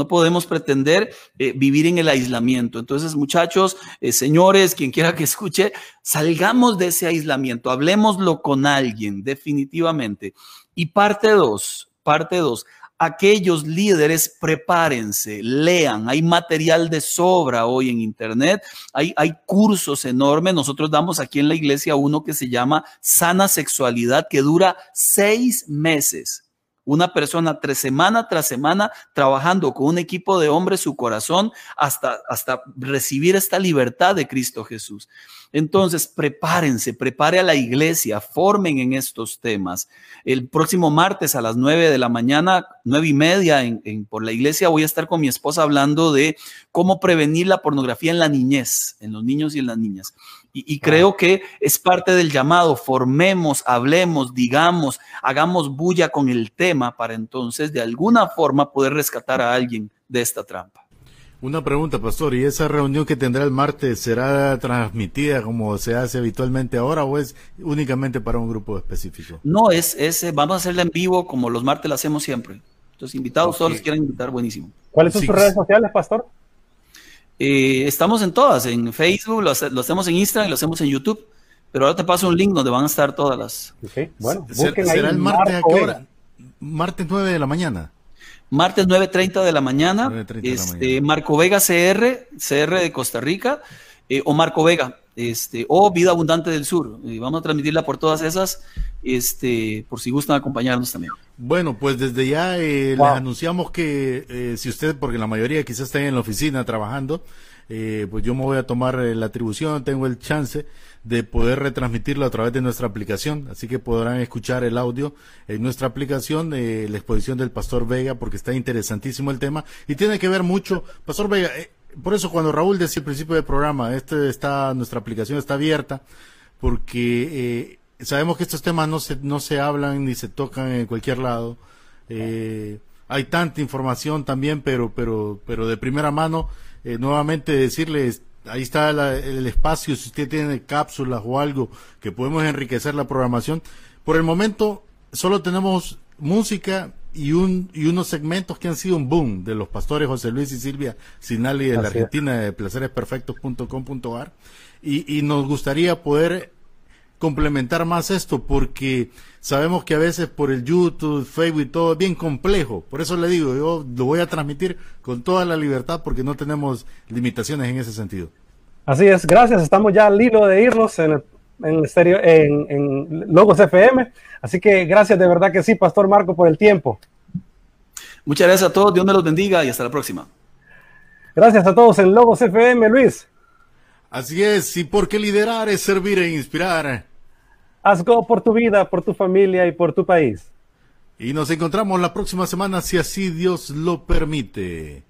No podemos pretender eh, vivir en el aislamiento. Entonces, muchachos, eh, señores, quien quiera que escuche, salgamos de ese aislamiento, hablemoslo con alguien, definitivamente. Y parte dos, parte dos, aquellos líderes, prepárense, lean, hay material de sobra hoy en Internet, hay, hay cursos enormes, nosotros damos aquí en la iglesia uno que se llama Sana Sexualidad, que dura seis meses. Una persona tres semana tras semana trabajando con un equipo de hombres su corazón hasta, hasta recibir esta libertad de Cristo Jesús. Entonces, prepárense, prepare a la iglesia, formen en estos temas. El próximo martes a las nueve de la mañana, nueve y media, en, por la iglesia, voy a estar con mi esposa hablando de cómo prevenir la pornografía en la niñez, en los niños y en las niñas. Y, creo que es parte del llamado, formemos, hablemos, digamos, hagamos bulla con el tema para entonces de alguna forma poder rescatar a alguien de esta trampa. Una pregunta, pastor, ¿y esa reunión que tendrá el martes será transmitida como se hace habitualmente ahora o es únicamente para un grupo específico? No, es, es eh, vamos a hacerla en vivo como los martes la hacemos siempre. Entonces, invitados, todos los quieren invitar, buenísimo. ¿Cuáles son sus redes sociales, pastor? Eh, estamos en todas, en Facebook, lo, hacemos en Instagram, lo hacemos en YouTube, pero ahora te paso un link donde van a estar todas las. bueno, ¿Será el martes a qué hora? Martes 9 de la mañana. Martes 9.30 de la mañana. este, Marco Vega CR, CR de Costa Rica, eh, o Marco Vega, este, o Vida Abundante del Sur. y vamos a transmitirla por todas esas, este, por si gustan acompañarnos también. Bueno, pues desde ya eh, les anunciamos que eh, si usted, porque la mayoría quizás está en la oficina trabajando, eh, pues yo me voy a tomar la atribución, tengo el chance de poder retransmitirlo a través de nuestra aplicación, así que podrán escuchar el audio en nuestra aplicación, de la exposición del Pastor Vega, porque está interesantísimo el tema y tiene que ver mucho, Pastor Vega, por eso cuando Raúl decía al principio del programa, este está, nuestra aplicación está abierta, porque sabemos que estos temas no se, no se hablan ni se tocan en cualquier lado. Eh, hay tanta información también, pero, pero, pero de primera mano, eh, nuevamente decirles, ahí está el espacio, si usted tiene cápsulas o algo que podemos enriquecer la programación. Por el momento, solo tenemos música y, un, y unos segmentos que han sido un boom de los pastores José Luis y Silvia Sinali de la Argentina de placeresperfectos.com.ar y, y nos gustaría poder complementar más esto porque sabemos que a veces por el YouTube, Facebook y todo es bien complejo. Por eso le digo, yo lo voy a transmitir con toda la libertad porque no tenemos limitaciones en ese sentido. Así es, gracias. Estamos ya al hilo de irnos en, en, en, en Logos FM. Así que gracias de verdad que sí, Pastor Marco, por el tiempo. Muchas gracias a todos, Dios me los bendiga y hasta la próxima. Gracias a todos en Logos FM, Luis. Así es, y porque liderar es servir e inspirar. Haz go por tu vida, por tu familia y por tu país. Y nos encontramos la próxima semana si así Dios lo permite.